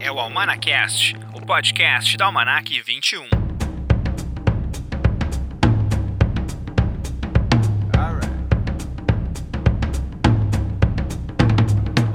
é o Almanacast, o podcast da Almanac 21.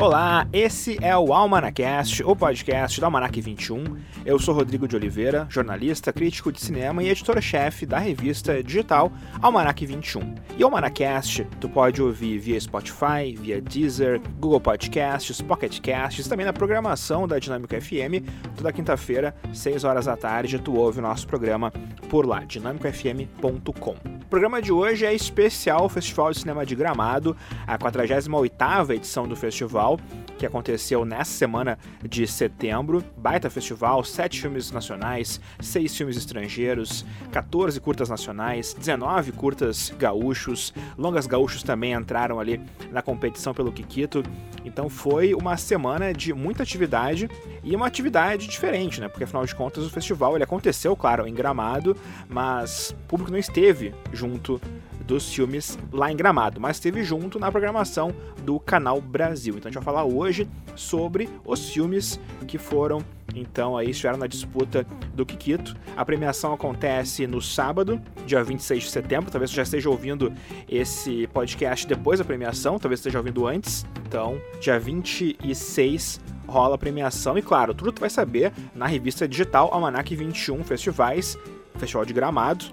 Olá, esse é o Almanacast, o podcast da Almanac 21. Eu sou Rodrigo de Oliveira, jornalista, crítico de cinema e editora-chefe da revista digital Almanac 21. E o Almanacast tu pode ouvir via Spotify, via Deezer, Google Podcasts, Pocket Casts, também na programação da Dinâmica FM. Toda quinta-feira, 6 horas da tarde, tu ouve o nosso programa por lá, dinamicofm.com. O programa de hoje é especial Festival de Cinema de Gramado, a 48ª edição do festival, que aconteceu nessa semana de setembro. Baita festival, sete filmes nacionais, seis filmes estrangeiros, 14 curtas nacionais, 19 curtas gaúchos, longas gaúchos também entraram ali na competição pelo Kikito. Então foi uma semana de muita atividade e uma atividade diferente, né? Porque afinal de contas o festival ele aconteceu, claro, em Gramado, mas o público não esteve junto dos filmes lá em Gramado, mas esteve junto na programação do Canal Brasil. Então a gente falar hoje sobre os filmes que foram então aí estiveram na disputa do Kikito. A premiação acontece no sábado, dia 26 de setembro. Talvez você já esteja ouvindo esse podcast depois da premiação, talvez esteja ouvindo antes. Então, dia 26 rola a premiação e claro, tudo tu vai saber na revista digital Almanac 21 Festivais, Festival de Gramado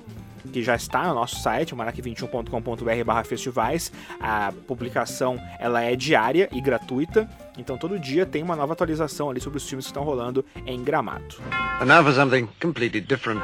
que já está no nosso site, manac21.com.br festivais. A publicação ela é diária e gratuita, então todo dia tem uma nova atualização ali sobre os filmes que estão rolando em Gramado. And now for something completely different.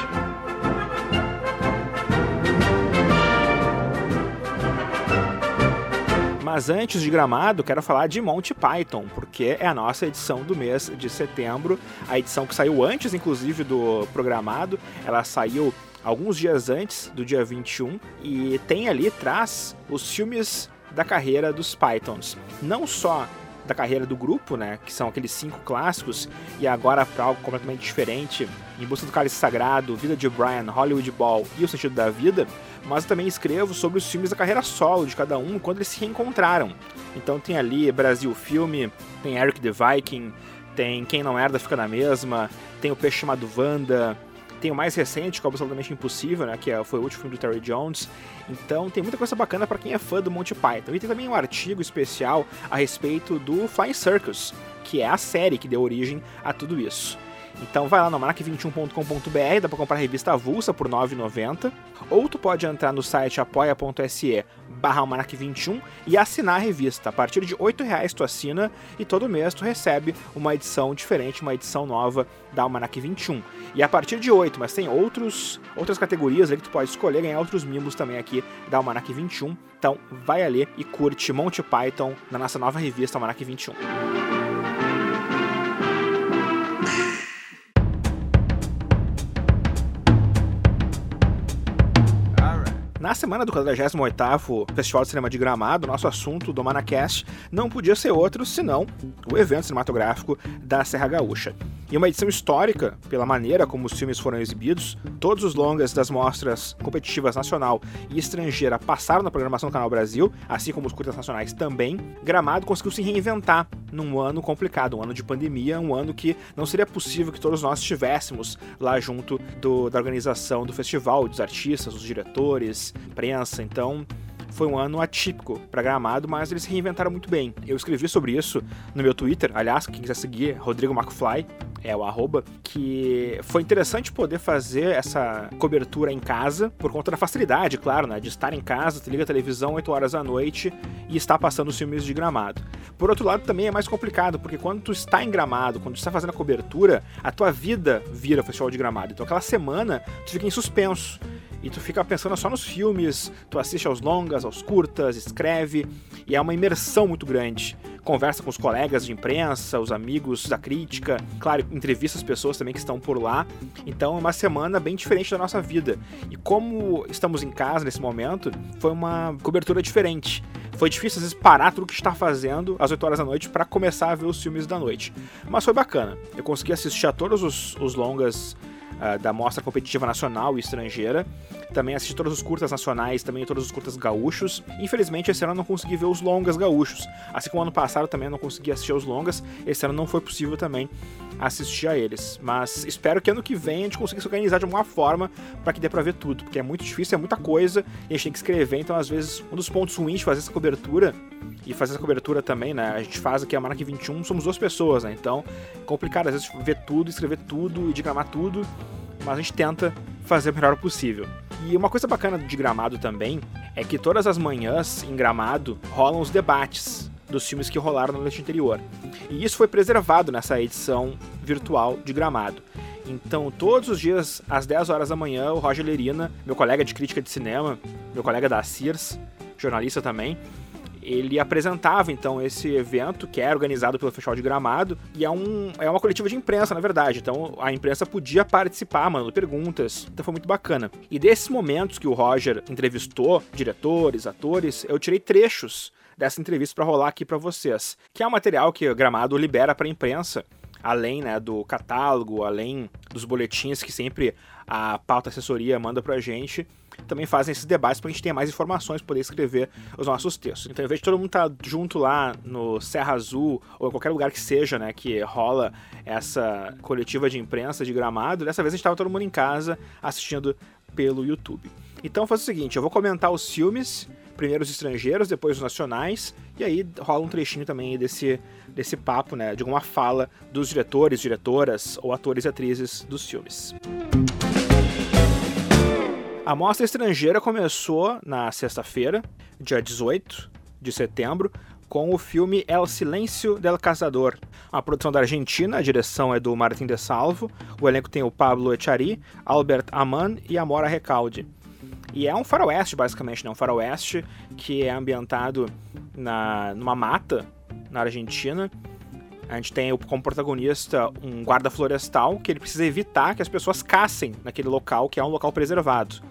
Mas antes de Gramado, quero falar de Monty Python, porque é a nossa edição do mês de setembro, a edição que saiu antes, inclusive, do programado. Ela saiu alguns dias antes do dia 21 e tem ali traz os filmes da carreira dos Pythons. Não só da carreira do grupo, né, que são aqueles cinco clássicos, e agora para algo completamente diferente, Em Busca do Cálice Sagrado, Vida de Brian, Hollywood Ball e O Sentido da Vida, mas também escrevo sobre os filmes da carreira solo de cada um quando eles se reencontraram. Então tem ali Brasil Filme, tem Eric the Viking, tem Quem Não Herda Fica na Mesma, tem O Peixe Chamado Wanda, tem o mais recente, que é Absolutamente Impossível, né, que é, foi o último filme do Terry Jones. Então tem muita coisa bacana para quem é fã do Monty Python. E tem também um artigo especial a respeito do Flying Circus, que é a série que deu origem a tudo isso. Então vai lá no manac21.com.br, dá para comprar a revista avulsa por R$ 9,90. Ou tu pode entrar no site apoia.se barra 21 e assinar a revista. A partir de R$ reais tu assina e todo mês tu recebe uma edição diferente, uma edição nova da Almanac 21. E a partir de 8, mas tem outros, outras categorias ali que tu pode escolher, ganhar outros mimos também aqui da Almanac 21. Então vai ali e curte Monty Python na nossa nova revista Almanac 21. Na semana do 48º Festival de Cinema de Gramado, nosso assunto do Manacast não podia ser outro senão o evento cinematográfico da Serra Gaúcha. E uma edição histórica, pela maneira como os filmes foram exibidos, todos os longas das mostras competitivas nacional e estrangeira passaram na programação do Canal Brasil, assim como os curtas nacionais também. Gramado conseguiu se reinventar num ano complicado, um ano de pandemia, um ano que não seria possível que todos nós estivéssemos lá junto do, da organização do festival, dos artistas, dos diretores, imprensa. Então, foi um ano atípico para Gramado, mas eles se reinventaram muito bem. Eu escrevi sobre isso no meu Twitter, aliás, quem quiser seguir, Rodrigo McFly, é o arroba, que foi interessante poder fazer essa cobertura em casa, por conta da facilidade, claro, né, de estar em casa, tu liga a televisão 8 horas da noite e estar passando os filmes de Gramado. Por outro lado, também é mais complicado, porque quando tu está em Gramado, quando tu está fazendo a cobertura, a tua vida vira Festival de Gramado. Então aquela semana tu fica em suspenso e tu fica pensando só nos filmes, tu assiste aos longas, aos curtas, escreve, e é uma imersão muito grande. Conversa com os colegas de imprensa, os amigos da crítica, claro, entrevista as pessoas também que estão por lá. Então é uma semana bem diferente da nossa vida. E como estamos em casa nesse momento, foi uma cobertura diferente. Foi difícil às vezes parar tudo que está fazendo às 8 horas da noite para começar a ver os filmes da noite. Mas foi bacana. Eu consegui assistir a todos os, os longas uh, da Mostra Competitiva Nacional e Estrangeira. Também assisti todos os curtas nacionais, também todos os curtas gaúchos. Infelizmente, esse ano eu não consegui ver os longas gaúchos. Assim como ano passado também eu não consegui assistir os longas, esse ano não foi possível também assistir a eles. Mas espero que ano que vem a gente consiga se organizar de alguma forma para que dê pra ver tudo, porque é muito difícil, é muita coisa e a gente tem que escrever. Então, às vezes, um dos pontos ruins de fazer essa cobertura e fazer essa cobertura também, né? A gente faz aqui a Manac 21, somos duas pessoas, né? Então, é complicado às vezes ver tudo, escrever tudo e diagramar tudo, mas a gente tenta fazer o melhor possível. E uma coisa bacana de Gramado também é que todas as manhãs em Gramado rolam os debates dos filmes que rolaram na noite anterior. E isso foi preservado nessa edição virtual de Gramado. Então, todos os dias, às 10 horas da manhã, o Roger Lerina, meu colega de crítica de cinema, meu colega da Sears, jornalista também, ele apresentava então esse evento que é organizado pelo Festival de Gramado e é, um, é uma coletiva de imprensa, na verdade. Então a imprensa podia participar, mandando perguntas. Então foi muito bacana. E desses momentos que o Roger entrevistou diretores, atores, eu tirei trechos dessa entrevista para rolar aqui para vocês, que é um material que o Gramado libera para a imprensa além né, do catálogo, além dos boletins que sempre a pauta assessoria manda pra gente, também fazem esses debates para a gente ter mais informações, poder escrever os nossos textos. Então, vez de todo mundo estar tá junto lá no Serra Azul ou em qualquer lugar que seja, né, que rola essa coletiva de imprensa de Gramado, dessa vez a gente estava todo mundo em casa assistindo pelo YouTube. Então, faz o seguinte, eu vou comentar os filmes, primeiro os estrangeiros, depois os nacionais, e aí rola um trechinho também desse desse papo, né, de alguma fala dos diretores, diretoras ou atores e atrizes dos filmes. A mostra estrangeira começou na sexta-feira, dia 18 de setembro, com o filme El Silêncio del Cazador, uma produção da Argentina, a direção é do Martin de Salvo, o elenco tem o Pablo Echari, Albert Aman e Amora Recalde. E é um faroeste, basicamente, né? um faroeste que é ambientado na, numa mata na Argentina. A gente tem como protagonista um guarda florestal que ele precisa evitar que as pessoas caçem naquele local, que é um local preservado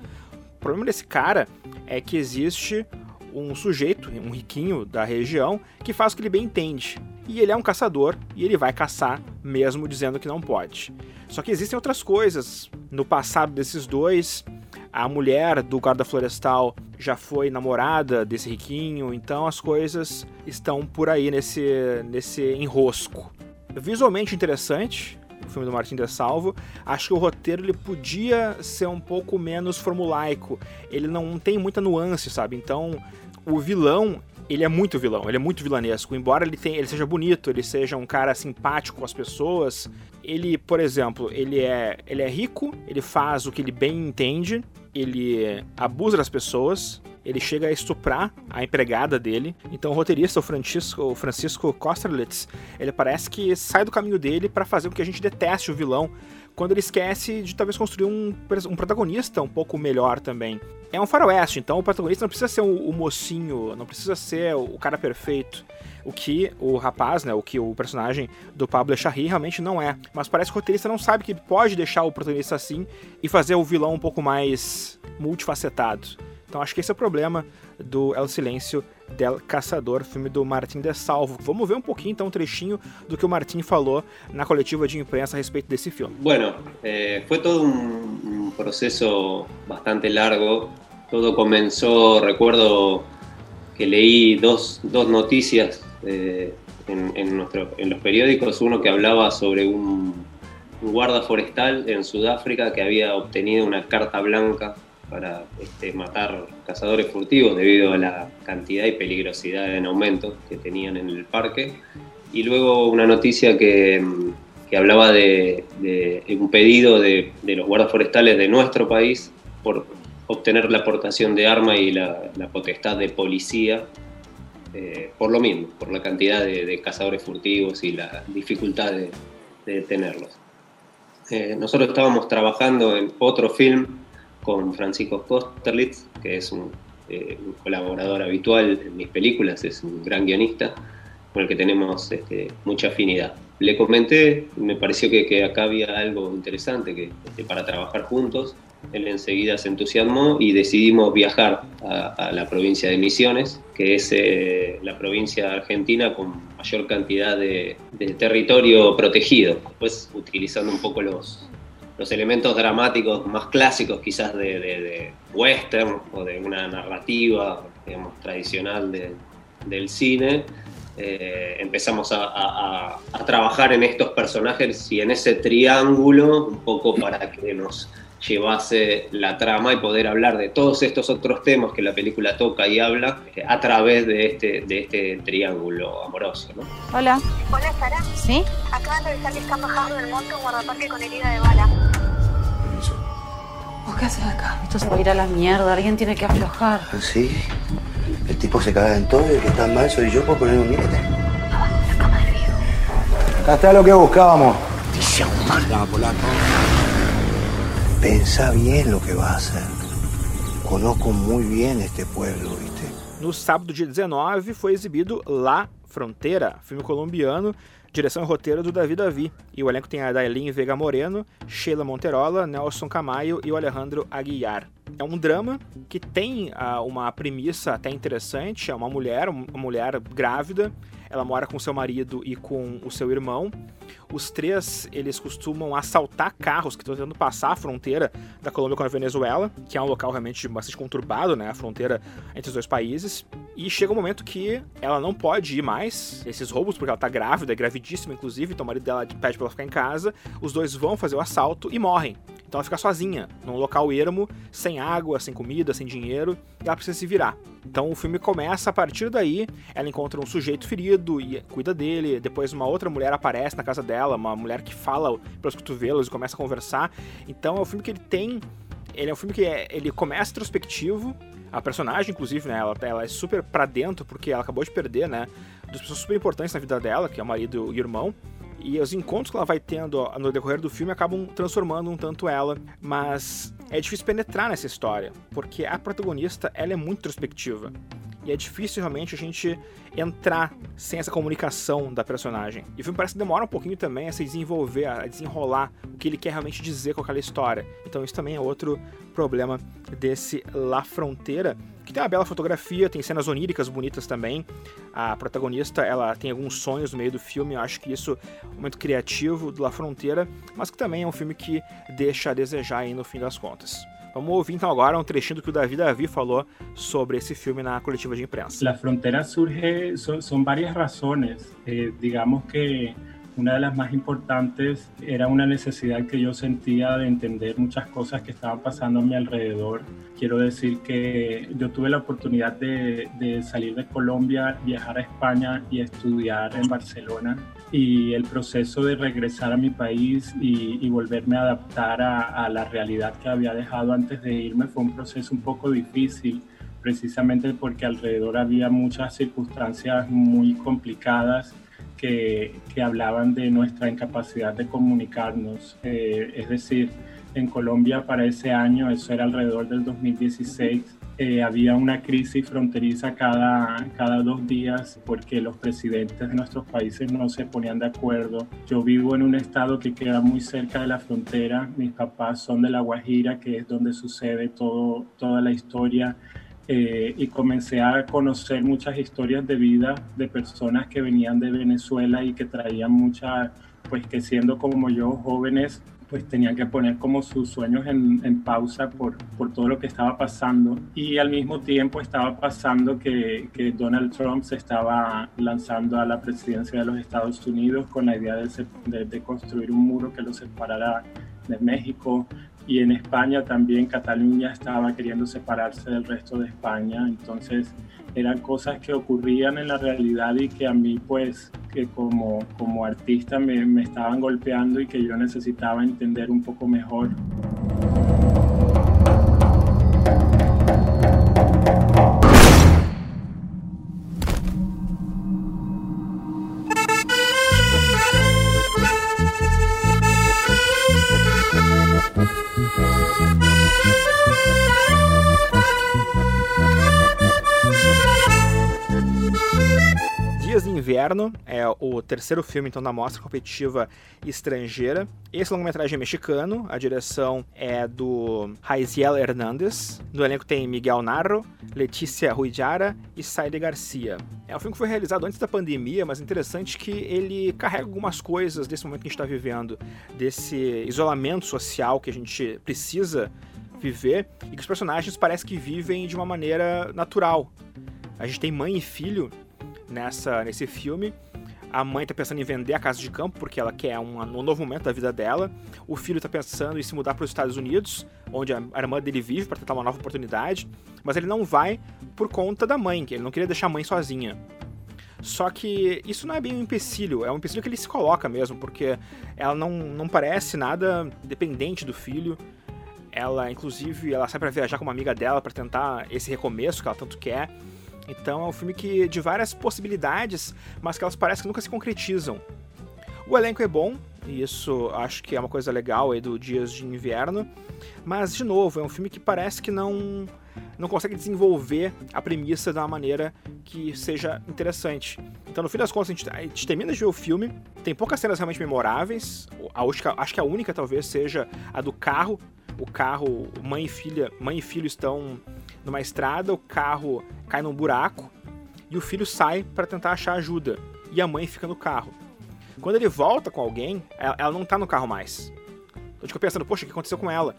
problema desse cara é que existe um sujeito, um riquinho da região, que faz o que ele bem entende. E ele é um caçador e ele vai caçar mesmo dizendo que não pode. Só que existem outras coisas. No passado desses dois, a mulher do guarda florestal já foi namorada desse riquinho, então as coisas estão por aí nesse, nesse enrosco. Visualmente interessante, o filme do Martin de Salvo, acho que o roteiro ele podia ser um pouco menos formulaico. Ele não tem muita nuance, sabe? Então, o vilão ele é muito vilão, ele é muito vilanesco. Embora ele, tenha, ele seja bonito, ele seja um cara simpático com as pessoas, ele, por exemplo, ele é, ele é rico, ele faz o que ele bem entende, ele abusa das pessoas, ele chega a estuprar a empregada dele. Então o roteirista, o Francisco, o Francisco Kosterlitz, ele parece que sai do caminho dele para fazer com que a gente deteste o vilão, quando ele esquece de talvez construir um, um protagonista um pouco melhor também. É um faroeste, então o protagonista não precisa ser o, mocinho, não precisa ser o, cara perfeito. O que o rapaz, né, o que o personagem do Pablo Echarri realmente não é. Mas parece que o roteirista não sabe que pode deixar o protagonista assim e fazer o vilão um pouco mais multifacetado. Então acho que esse é o problema do El Silêncio del Caçador, filme do Martin de Salvo. Vamos ver um pouquinho então um trechinho do que o Martin falou na coletiva de imprensa a respeito desse filme. Bueno, eh, fue todo un proceso bastante largo. Todo comenzó, recuerdo que leí dos, dos noticias eh, en, en, nuestro, en, los periódicos, uno que hablaba sobre un, un guarda forestal en Sudáfrica que había obtenido una carta blanca para este, matar cazadores furtivos debido a la cantidad y peligrosidad en aumento que tenían en el parque. Y luego una noticia que, que hablaba de, de, un pedido de, de, los guardas forestales de nuestro país por obtener la aportación de arma y la, la potestad de policía eh, por lo mismo, por la cantidad de, cazadores furtivos y la dificultad de, detenerlos. Eh, nosotros estábamos trabajando en otro film con Francisco Kosterlitz, que es eh, un, colaborador habitual en mis películas, es un gran guionista con el que tenemos este, mucha afinidad. Le comenté, me pareció que, acá había algo interesante que, este, para trabajar juntos. Él enseguida se entusiasmó y decidimos viajar a, la provincia de Misiones, que es eh, la provincia argentina con mayor cantidad de, de territorio protegido. Después, utilizando un poco los, los elementos dramáticos más clásicos quizás de, western o de una narrativa, digamos, tradicional del cine, eh, empezamos a, trabajar en estos personajes y en ese triángulo un poco para que nos llevase la trama y poder hablar de todos estos otros temas que la película toca y habla eh, a través de este, de este triángulo amoroso. ¿no? Hola. Hola, Sara. ¿Sí? Acaban de avisar que está bajando del monte un guardaparque con herida de bala. ¿Vos qué haces acá? Esto se va a ir a la mierda, alguien tiene que aflojar. ¿Ah, ¿Sí? El tipo se caga en todo y el que está mal soy yo por poner un límite. Acá está lo que buscábamos. Pensa bien lo que va a hacer. Conozco muy bien este pueblo, ¿viste? No sábado, dia 19, foi exibido La Fronteira, filme colombiano Direção e roteiro do Davi Davi. E o elenco tem a Dailin Vega Moreno, Sheila Monterola, Nelson Camayo e o Alejandro Aguiar. É um drama que tem uh, uma premissa até interessante. É uma mulher, uma mulher grávida. Ela mora com seu marido e com o seu irmão. Os três, eles costumam assaltar carros que estão tentando passar a fronteira da Colômbia com a Venezuela, que é um local realmente bastante conturbado, né? A fronteira entre os dois países. E chega um momento que ela não pode ir mais, esses roubos, porque ela tá grávida, é gravidíssima, inclusive, então o marido dela pede pra ela ficar em casa. Os dois vão fazer o assalto e morrem. Então ela fica sozinha, num local ermo, sem água, sem comida, sem dinheiro, e ela precisa se virar. Então o filme começa a partir daí, ela encontra um sujeito ferido e cuida dele, depois uma outra mulher aparece na casa dela, uma mulher que fala pelos cotovelos e começa a conversar. Então é um filme que ele tem ele é um filme que é, ele começa introspectivo, a personagem, inclusive, né, ela, ela é super pra dentro, porque ela acabou de perder, né, duas pessoas super importantes na vida dela, que é o marido e o irmão, e os encontros que ela vai tendo no decorrer do filme acabam transformando um tanto ela, mas é difícil penetrar nessa história, porque a protagonista ela é muito introspectiva. E é difícil realmente a gente entrar sem essa comunicação da personagem. E o filme parece que demora um pouquinho também a se desenvolver, a desenrolar o que ele quer realmente dizer com aquela história. Então isso também é outro problema desse La Fronteira, que tem uma bela fotografia, tem cenas oníricas bonitas também. A protagonista, ela tem alguns sonhos no meio do filme, eu acho que isso é momento criativo do La Fronteira, mas que também é um filme que deixa a desejar aí no fim das contas. Vamos ouvir então agora um trechinho do que o Davi Davi falou sobre esse filme na coletiva de imprensa. La frontera surge, son, varias razones. Eh, digamos que una de las más importantes era una necesidad que yo sentía de entender muchas cosas que estaban pasando a mi alrededor. Quiero decir que yo tuve la oportunidad de, de salir de Colombia, viajar a España y estudiar en Barcelona y el proceso de regresar a mi país y, volverme a adaptar a, la realidad que había dejado antes de irme fue un proceso un poco difícil, precisamente porque alrededor había muchas circunstancias muy complicadas que, que hablaban de nuestra incapacidad de comunicarnos. Eh, es decir, en Colombia para ese año, eso era alrededor del 2016, eh, había una crisis fronteriza cada, cada dos días porque los presidentes de nuestros países no se ponían de acuerdo. Yo vivo en un estado que queda muy cerca de la frontera. Mis papás son de La Guajira, que es donde sucede todo, toda la historia. Eh, y comencé a conocer muchas historias de vida de personas que venían de Venezuela y que traían muchas, pues que siendo como yo jóvenes pues tenían que poner como sus sueños en, pausa por, por todo lo que estaba pasando. Y al mismo tiempo estaba pasando que, Donald Trump se estaba lanzando a la presidencia de los Estados Unidos con la idea de, de, construir un muro que lo separara de México. Y en España también Cataluña estaba queriendo separarse del resto de España. Entonces eran cosas que ocurrían en la realidad y que a mí pues que como, como artista me, me estaban golpeando y que yo necesitaba entender un poco mejor. Inverno é o terceiro filme então da mostra competitiva estrangeira. Esse longa-metragem é mexicano, a direção é do Raiziel Hernandes. No elenco tem Miguel Narro, Letícia Ruijara e Saide Garcia. É um filme que foi realizado antes da pandemia, mas interessante que ele carrega algumas coisas desse momento que a gente está vivendo, desse isolamento social que a gente precisa viver e que os personagens parecem que vivem de uma maneira natural. A gente tem mãe e filho nessa nesse filme. A mãe tá pensando em vender a casa de campo porque ela quer um, um novo momento da vida dela. O filho tá pensando em se mudar para os Estados Unidos, onde a, irmã dele vive para tentar uma nova oportunidade, mas ele não vai por conta da mãe, que ele não queria deixar a mãe sozinha. Só que isso não é bem um empecilho, é um empecilho que ele se coloca mesmo, porque ela não, não parece nada dependente do filho. Ela, inclusive, ela sai para viajar com uma amiga dela para tentar esse recomeço que ela tanto quer. Então é um filme que de várias possibilidades, mas que elas parecem que nunca se concretizam. O elenco é bom, e isso acho que é uma coisa legal aí do Dias de Inverno, mas de novo, é um filme que parece que não não consegue desenvolver a premissa de uma maneira que seja interessante. Então, no fim das contas, a gente, a gente termina de ver o filme, tem poucas cenas realmente memoráveis, a, acho que a única talvez seja a do carro, o carro, mãe e filha, mãe e filho estão numa estrada, o carro cai num buraco e o filho sai para tentar achar ajuda e a mãe fica no carro. Quando ele volta com alguém, ela, ela não tá no carro mais. Então eu fico pensando, poxa, o que aconteceu com ela?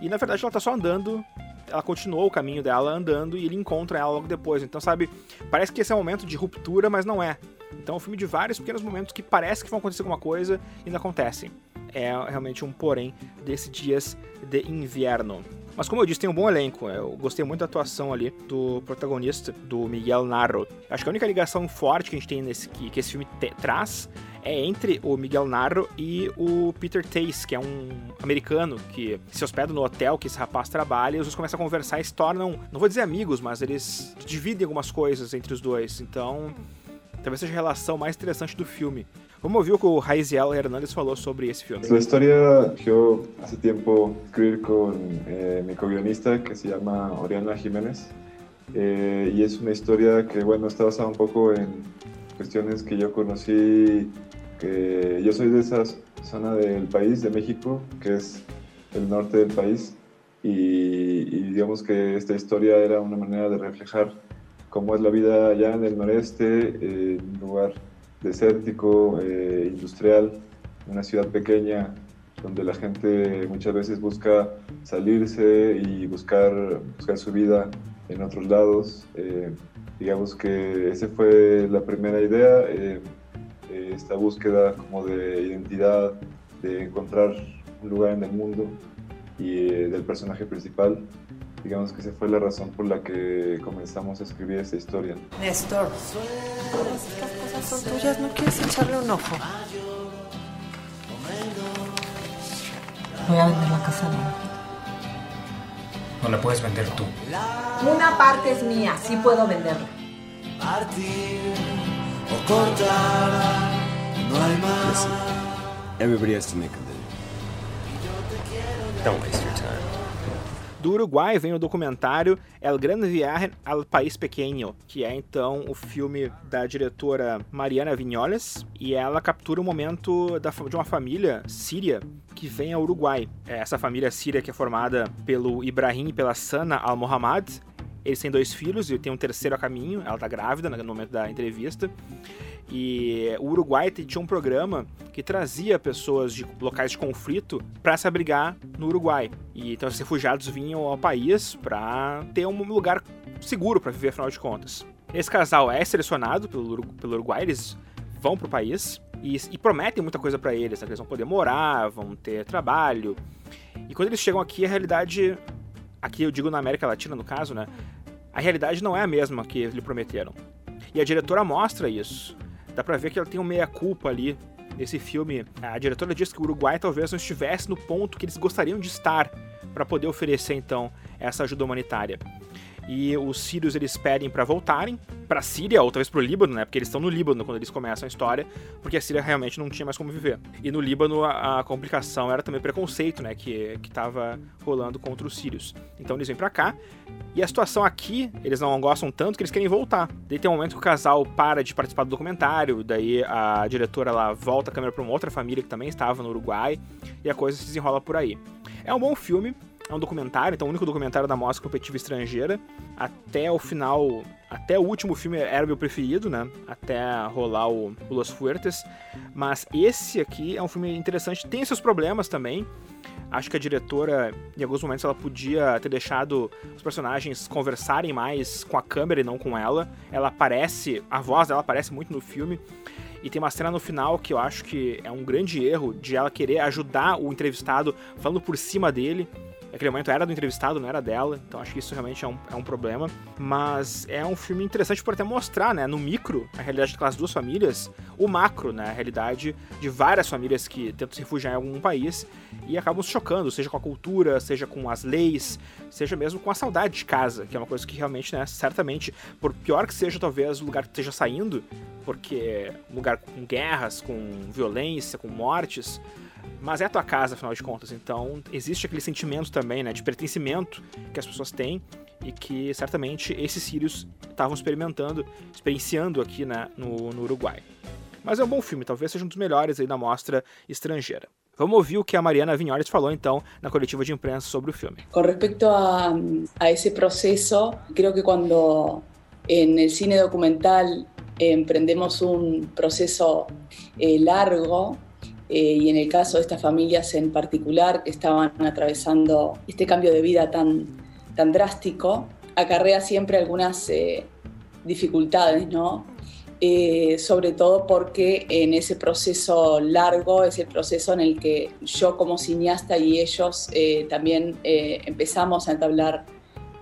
E na verdade ela tá só andando, ela continuou o caminho dela andando e ele encontra ela logo depois. Então, sabe, parece que esse é um momento de ruptura, mas não é. Então é um filme de vários pequenos momentos que parece que vão acontecer alguma coisa e não acontecem. É realmente um porém desses dias de inverno. Mas como eu disse, tem um bom elenco. Eu gostei muito da atuação ali do protagonista, do Miguel Narro. Acho que a única ligação forte que a gente tem nesse que, que esse filme te, traz é entre o Miguel Narro e o Peter Tace, que é um americano que se hospeda no hotel que esse rapaz trabalha e os dois começam a conversar e se tornam, não vou dizer amigos, mas eles dividem algumas coisas entre os dois. Então, talvez seja a relação mais interessante do filme. Vamos ouvir o que o Raiziel Hernández falou sobre esse filme. La historia yo hace tiempo escribí con eh, mi co-guionista que se llama Oriana Jiménez eh, y es una historia que bueno está basada un poco en cuestiones que yo conocí que yo soy de esa zona del país de México que es el norte del país y, y digamos que esta historia era una manera de reflejar cómo es la vida allá en el noreste en un lugar desértico, eh, industrial, una ciudad pequeña donde la gente muchas veces busca salirse y buscar, buscar su vida en otros lados. Eh, digamos que esa fue la primera idea, eh, esta búsqueda como de identidad, de encontrar un lugar en el mundo y del personaje principal. Digamos que esa fue la razón por la que comenzamos a escribir esta historia. Néstor, estas cosas son tuyas, ¿no quieres echarle un ojo? Voy a vender la casa ahora. No la puedes vender tú. Una parte es mía, sí puedo venderla. Listen, everybody has to make a living. Don't waste your time. Do Uruguai vem o documentário El Gran Viaje al País Pequeño, que é então o filme da diretora Mariana Vinholes, e ela captura o momento da, de uma família síria que vem ao Uruguai. É essa família síria que é formada pelo Ibrahim e pela Sana Al-Mohammad. Eles têm dois filhos e tem um terceiro a caminho, ela tá grávida no momento da entrevista. E o Uruguai tinha um programa que trazia pessoas de locais de conflito para se abrigar no Uruguai. E então os refugiados vinham ao país para ter um lugar seguro para viver, afinal de contas. Esse casal é selecionado pelo, pelo Uruguai, eles vão pro país e, e prometem muita coisa para eles, né? eles vão poder morar, vão ter trabalho. E quando eles chegam aqui, a realidade, aqui eu digo na América Latina no caso, né? A realidade não é a mesma que lhe prometeram. E a diretora mostra isso. Dá pra ver que ela tem um meia-culpa ali nesse filme. A diretora diz que o Uruguai talvez não estivesse no ponto que eles gostariam de estar para poder oferecer então essa ajuda humanitária. E os sírios eles pedem para voltarem para Síria ou talvez para o Líbano, né? Porque eles estão no Líbano quando eles começam a história, porque a Síria realmente não tinha mais como viver. E no Líbano a, a complicação era também preconceito, né? Que que estava rolando contra os sírios. Então eles vêm para cá e a situação aqui eles não gostam tanto que eles querem voltar. Daí tem um momento que o casal para de participar do documentário, daí a diretora lá volta a câmera para uma outra família que também estava no Uruguai e a coisa se desenrola por aí. É um bom filme, é um documentário, então o único documentário da mostra competitiva estrangeira. Até o final, até o último filme era o meu preferido, né? Até rolar o, Los Fuertes. Mas esse aqui é um filme interessante, tem seus problemas também. Acho que a diretora, em alguns momentos, ela podia ter deixado os personagens conversarem mais com a câmera e não com ela. Ela aparece, a voz dela aparece muito no filme. E tem uma cena no final que eu acho que é um grande erro de ela querer ajudar o entrevistado falando por cima dele. Aquele momento era do entrevistado, não era dela, então acho que isso realmente é um, é um problema. Mas é um filme interessante por até mostrar, né, no micro, a realidade daquelas duas famílias, o macro, né, a realidade de várias famílias que tentam se refugiar em algum país e acabam se chocando, seja com a cultura, seja com as leis, seja mesmo com a saudade de casa, que é uma coisa que realmente, né, certamente, por pior que seja talvez o lugar que esteja saindo, porque lugar com guerras, com violência, com mortes, mas é a tua casa, afinal de contas. Então, existe aquele sentimento também, né, de pertencimento que as pessoas têm e que certamente esses sírios estavam experimentando, experienciando aqui né, no, no Uruguai. Mas é um bom filme, talvez seja um dos melhores aí da mostra estrangeira. Vamos ouvir o que a Mariana Vinhores falou então na coletiva de imprensa sobre o filme. Com respecto a, a esse processo, creo que quando en el cine documental emprendemos un proceso eh, largo, Eh, y en el caso de estas familias en particular que estaban atravesando este cambio de vida tan, tan drástico, acarrea siempre algunas eh, dificultades, ¿no? Eh, sobre todo porque en ese proceso largo es el proceso en el que yo como cineasta y ellos también empezamos a entablar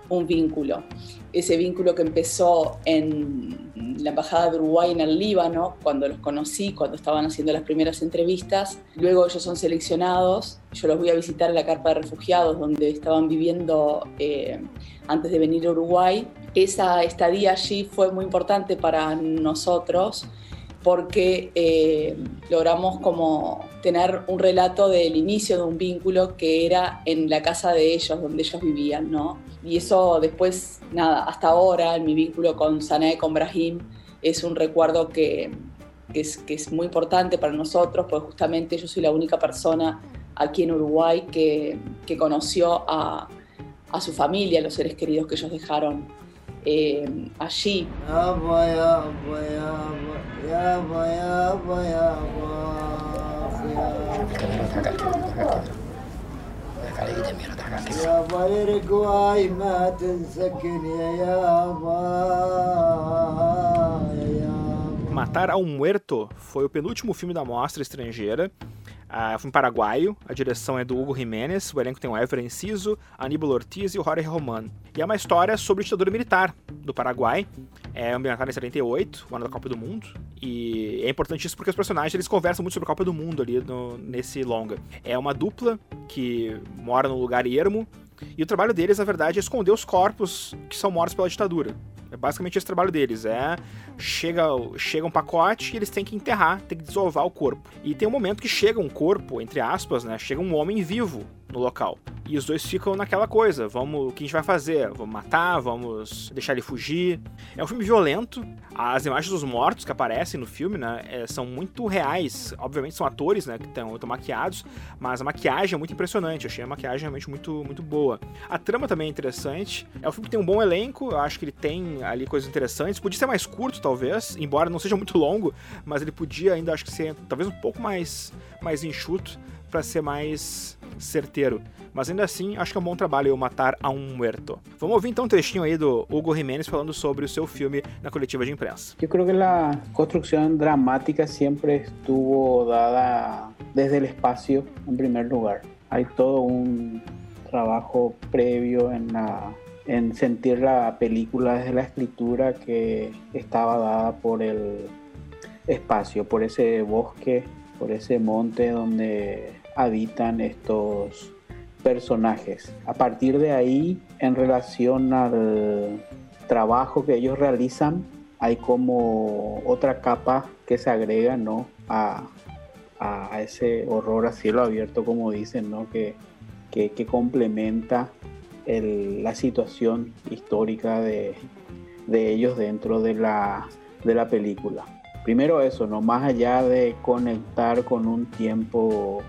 un vínculo. Ese vínculo que empezó en la Embajada de Uruguay en el Líbano, cuando los conocí, cuando estaban haciendo las primeras entrevistas. Luego ellos son seleccionados, yo los voy a visitar en la carpa de refugiados donde estaban viviendo eh, antes de venir a Uruguay. Esa estadía allí fue muy importante para nosotros porque eh, logramos como tener un relato del inicio de un vínculo que era en la casa de ellos, donde ellos vivían, ¿no? Y eso después, nada, hasta ahora, en mi vínculo con Sané, con Brahim, es un recuerdo que, que, es, que es muy importante para nosotros, porque justamente yo soy la única persona aquí en Uruguay que, que conoció a, a su familia, a los seres queridos que ellos dejaron eh, allí. على ايدي اميره ضحك على كيسي يا رقواي ما تنسكن يا يابا يا Matar a um Muerto foi o penúltimo filme da mostra estrangeira Uh, filme paraguaio, a direção é do Hugo Jiménez, o elenco tem o Ever Enciso, Aníbal Ortiz e o Jorge Roman. E é uma história sobre ditadura militar do Paraguai, é ambientado em 78, o ano da Copa do Mundo, e é importante isso porque os personagens eles conversam muito sobre a Copa do Mundo ali no, nesse longa. É uma dupla que mora num lugar ermo, e o trabalho deles, na verdade, é esconder os corpos que são mortos pela ditadura. É basicamente esse trabalho deles. É chega, chega um pacote e eles têm que enterrar, têm que desovar o corpo. E tem um momento que chega um corpo, entre aspas, né? Chega um homem vivo no local. E os dois ficam naquela coisa, vamos, o que a gente vai fazer? Vamos matar, vamos deixar ele fugir. É um filme violento. As imagens dos mortos que aparecem no filme, né, é, são muito reais. Obviamente são atores, né, que estão maquiados, mas a maquiagem é muito impressionante. Eu achei a maquiagem realmente muito, muito boa. A trama também é interessante. É um filme que tem um bom elenco, eu acho que ele tem ali coisas interessantes. Podia ser mais curto, talvez, embora não seja muito longo, mas ele podia ainda, acho que ser talvez um pouco mais, mais enxuto para ser mais certeiro. Mas ainda assim, acho que é um bom trabalho eu matar a um muerto. Vamos ouvir então um trechinho aí do Hugo Jiménez falando sobre o seu filme na coletiva de imprensa. Eu creo que a construção dramática sempre estuvo dada desde o espaço em primeiro lugar. Há todo um trabalho prévio en la en sentir la película desde la escritura que estaba dada por el espacio, por ese bosque, por ese monte donde habitan estos personajes. A partir de ahí, en relación al trabajo que ellos realizan, hay como otra capa que se agrega ¿no? a, a ese horror a cielo abierto, como dicen, ¿no? que, que, complementa la situación histórica de, de ellos dentro de la, de la película. Primero eso, no más allá de conectar con un tiempo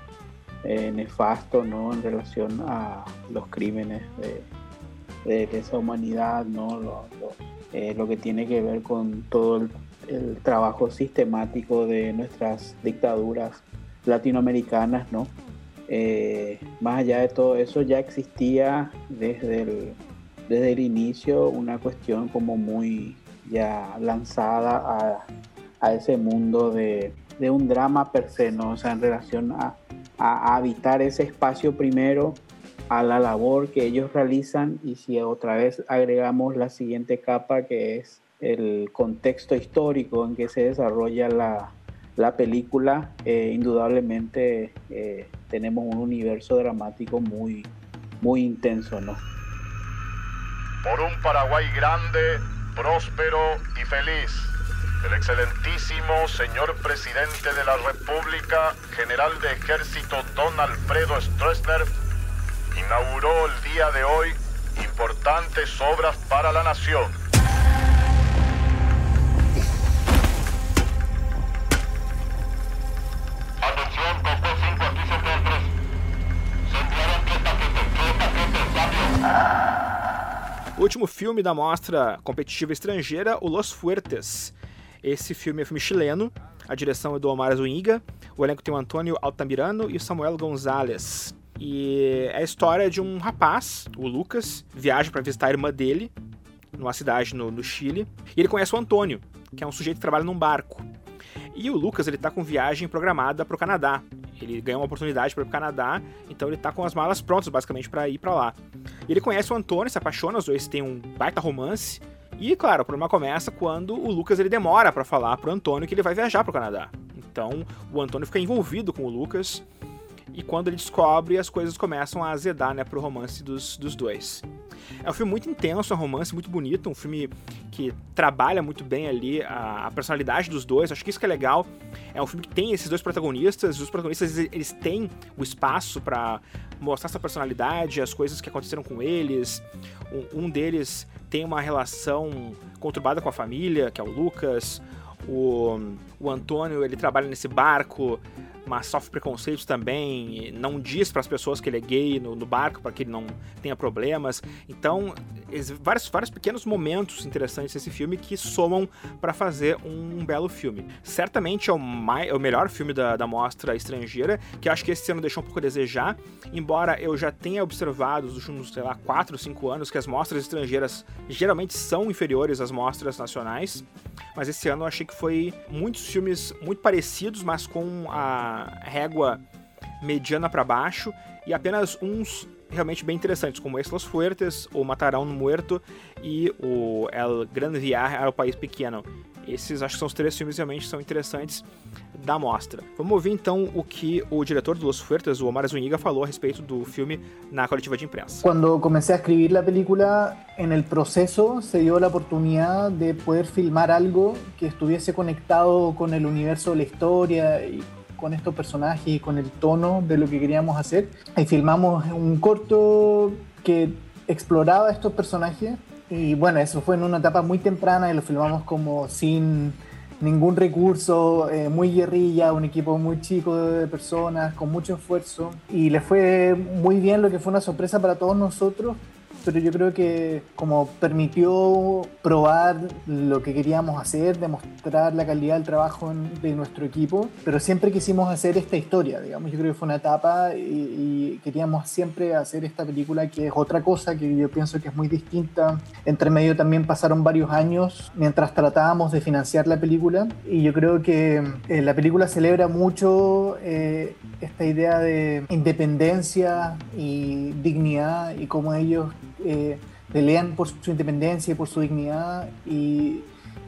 eh, nefasto, ¿no? En relación a los crímenes de, de esa humanidad, ¿no? Lo, eh, lo, que tiene que ver con todo el, trabajo sistemático de nuestras dictaduras latinoamericanas, ¿no? Eh, más allá de todo eso ya existía desde el, desde el inicio una cuestión como muy ya lanzada a, a ese mundo de, de, un drama per se. O sea, en relación a, a, habitar ese espacio primero, a la labor que ellos realizan y si otra vez agregamos la siguiente capa que es el contexto histórico en que se desarrolla la, la película, eh, indudablemente eh, tenemos un universo dramático muy, muy intenso, ¿no? por un Paraguay grande, próspero y feliz. El excelentísimo señor presidente de la República, general de ejército Don Alfredo Stroessner, inauguró el día de hoy importantes obras para la nación. Atención, Coco 5, aquí se Se enviaron tres paquetes, tres paquetes, O último filme da mostra competitiva estrangeira, o Los Fuertes. Esse filme é filme chileno, a direção é do Omar Zuniga, o elenco tem o Antônio Altamirano e o Samuel Gonzalez. E é a história de um rapaz, o Lucas, viaja para visitar a irmã dele, numa cidade no, no Chile, e ele conhece o Antônio, que é um sujeito que trabalha num barco. E o Lucas, ele tá com viagem programada para o Canadá. Ele ganhou uma oportunidade para ir pro Canadá, então ele tá com as malas prontas, basicamente, para ir para lá. E ele conhece o Antônio, se apaixona, os dois têm um baita romance. E, claro, o problema começa quando o Lucas ele demora para falar pro Antônio que ele vai viajar pro Canadá. Então, o Antônio fica envolvido com o Lucas. E quando ele descobre, as coisas começam a azedar, né, pro romance dos, dos dois. É um filme muito intenso, é um romance muito bonito, um filme que trabalha muito bem ali a, a, personalidade dos dois. Acho que isso que é legal. É um filme que tem esses dois protagonistas, os protagonistas eles têm o espaço para mostrar essa personalidade, as coisas que aconteceram com eles. Um, um deles tem uma relação conturbada com a família, que é o Lucas. O, o Antônio, ele trabalha nesse barco mas sofre preconceitos também, não diz para as pessoas que ele é gay no, no barco para que ele não tenha problemas. Então, vários, vários pequenos momentos interessantes desse filme que somam para fazer um, um, belo filme. Certamente é o, mai, é o melhor filme da, da mostra estrangeira, que acho que esse ano deixou um pouco a desejar, embora eu já tenha observado nos últimos, sei lá, 4 ou 5 anos que as mostras estrangeiras geralmente são inferiores às mostras nacionais, mas esse ano eu achei que foi muitos filmes muito parecidos, mas com a régua mediana para baixo e apenas uns realmente bem interessantes, como Los Fuertes, o Matarão no Muerto e o El Gran Viaje ao País Pequeno. Esses acho que são os três filmes realmente são interessantes da mostra. Vamos ouvir então o que o diretor de Los Fuertes, o Omar Zuniga, falou a respeito do filme na coletiva de imprensa. Quando comecei a escrever a película, en el proceso se dio la oportunidad de poder filmar algo que estuviese conectado con el universo la historia y con estos personajes y con el tono de lo que queríamos hacer. Y filmamos un corto que exploraba estos personajes. Y bueno, eso fue en una etapa muy temprana y lo filmamos como sin ningún recurso, eh, muy guerrilla, un equipo muy chico de personas, con mucho esfuerzo. Y le fue muy bien, lo que fue una sorpresa para todos nosotros, pero yo creo que como permitió probar lo que queríamos hacer, demostrar la calidad del trabajo de nuestro equipo, pero siempre quisimos hacer esta historia, digamos, yo creo que fue una etapa y, queríamos siempre hacer esta película que es otra cosa que yo pienso que es muy distinta. Entre medio también pasaron varios años mientras tratábamos de financiar la película y yo creo que eh, la película celebra mucho eh, esta idea de independencia y dignidad y cómo ellos eh, pelean por su independencia y por su dignidad y,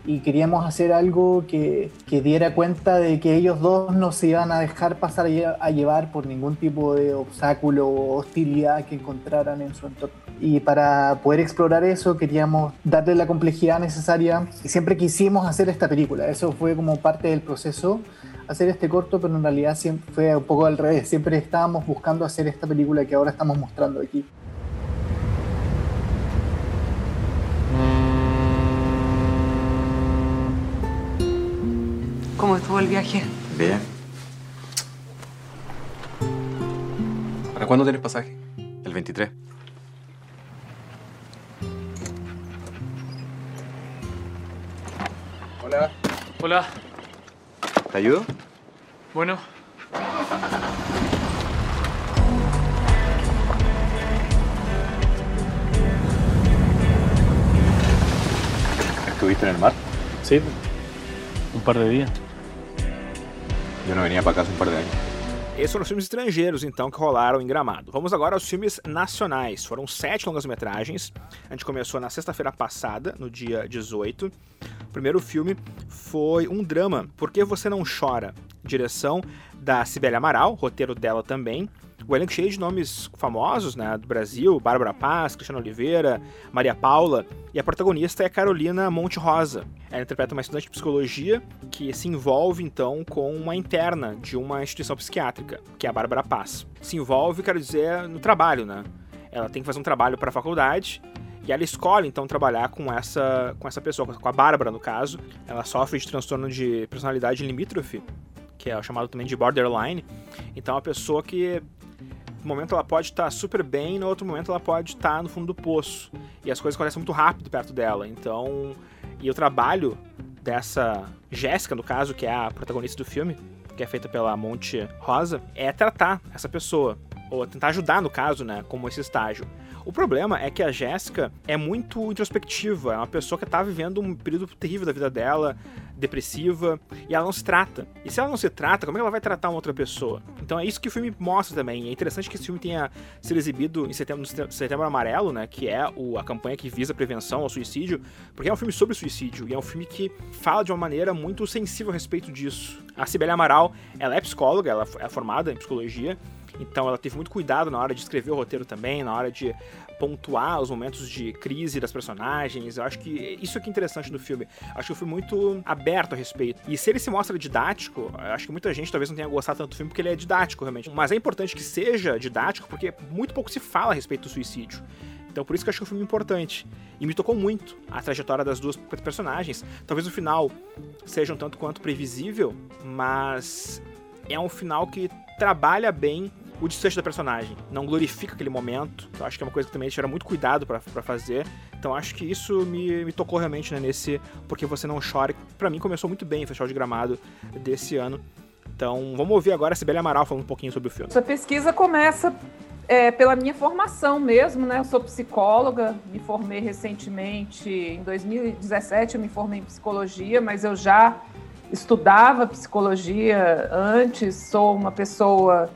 y queríamos hacer algo que, que, diera cuenta de que ellos dos no se iban a dejar pasar a llevar por ningún tipo de obstáculo o hostilidad que encontraran en su entorno. Y para poder explorar eso queríamos darle la complejidad necesaria y siempre quisimos hacer esta película. Eso fue como parte del proceso hacer este corto, pero en realidad fue un poco al revés. Siempre estábamos buscando hacer esta película que ahora estamos mostrando aquí. ¿Cómo estuvo el viaje? Bien. ¿Para cuándo tienes pasaje? El 23. Hola. Hola. ¿Te ayudo? Bueno. ¿Estuviste en el mar? Sí, un par de días. Eu não venha para casa um par de anos. Esses foram os filmes estrangeiros, então, que rolaram em Gramado. Vamos agora aos filmes nacionais. Foram sete longas-metragens. A gente começou na sexta-feira passada, no dia 18. O primeiro filme foi um drama, Por que Você Não Chora? Direção da Cibele Amaral, roteiro dela também. O elenco cheio de nomes famosos, né, do Brasil, Bárbara Paz, Cristiano Oliveira, Maria Paula, e a protagonista é Carolina Monte Rosa. Ela interpreta uma estudante de psicologia que se envolve então com uma interna de uma instituição psiquiátrica, que é a Bárbara Paz. Se envolve, quero dizer, no trabalho, né? Ela tem que fazer um trabalho para a faculdade e ela escolhe então trabalhar com essa com essa pessoa, com a Bárbara no caso. Ela sofre de transtorno de personalidade limítrofe, que é chamado também de borderline. Então é uma pessoa que no momento ela pode estar super bem, no outro momento ela pode estar no fundo do poço. E as coisas acontecem muito rápido perto dela. Então, e o trabalho dessa Jéssica, no caso, que é a protagonista do filme, que é feita pela Monte Rosa, é tratar essa pessoa. Ou tentar ajudar, no caso, né, como esse estágio. O problema é que a Jéssica é muito introspectiva, é uma pessoa que está vivendo um período terrível da vida dela, depressiva, e ela não se trata. E se ela não se trata, como é que ela vai tratar uma outra pessoa? Então é isso que o filme mostra também. É interessante que esse filme tenha sido exibido em setembro, setembro Amarelo, né? Que é o, a campanha que visa a prevenção ao suicídio, porque é um filme sobre suicídio e é um filme que fala de uma maneira muito sensível a respeito disso. A Sibeli Amaral, ela é psicóloga, ela é formada em psicologia, então ela teve muito cuidado na hora de escrever o roteiro também, na hora de pontuar os momentos de crise das personagens. Eu acho que isso é que é interessante no filme. Eu acho que o filme muito aberto a respeito. E se ele se mostra didático, eu acho que muita gente talvez não tenha gostado tanto do filme porque ele é didático, realmente. Mas é importante que seja didático porque muito pouco se fala a respeito do suicídio. Então por isso que eu acho que o filme é importante. E me tocou muito a trajetória das duas personagens. Talvez o final seja um tanto quanto previsível, mas é um final que trabalha bem o desfecho da personagem. Não glorifica aquele momento. Eu acho que é uma coisa que também eles tiveram muito cuidado para fazer. Então acho que isso me, me tocou realmente né, nesse Porque Você Não Chora. para mim começou muito bem o Festival de Gramado desse ano. Então vamos ouvir agora a Sibeli Amaral falando um pouquinho sobre o filme. Essa pesquisa começa é, pela minha formação mesmo, né? Eu sou psicóloga, me formei recentemente, em 2017 eu me formei em psicologia, mas eu já estudava psicologia antes, sou uma pessoa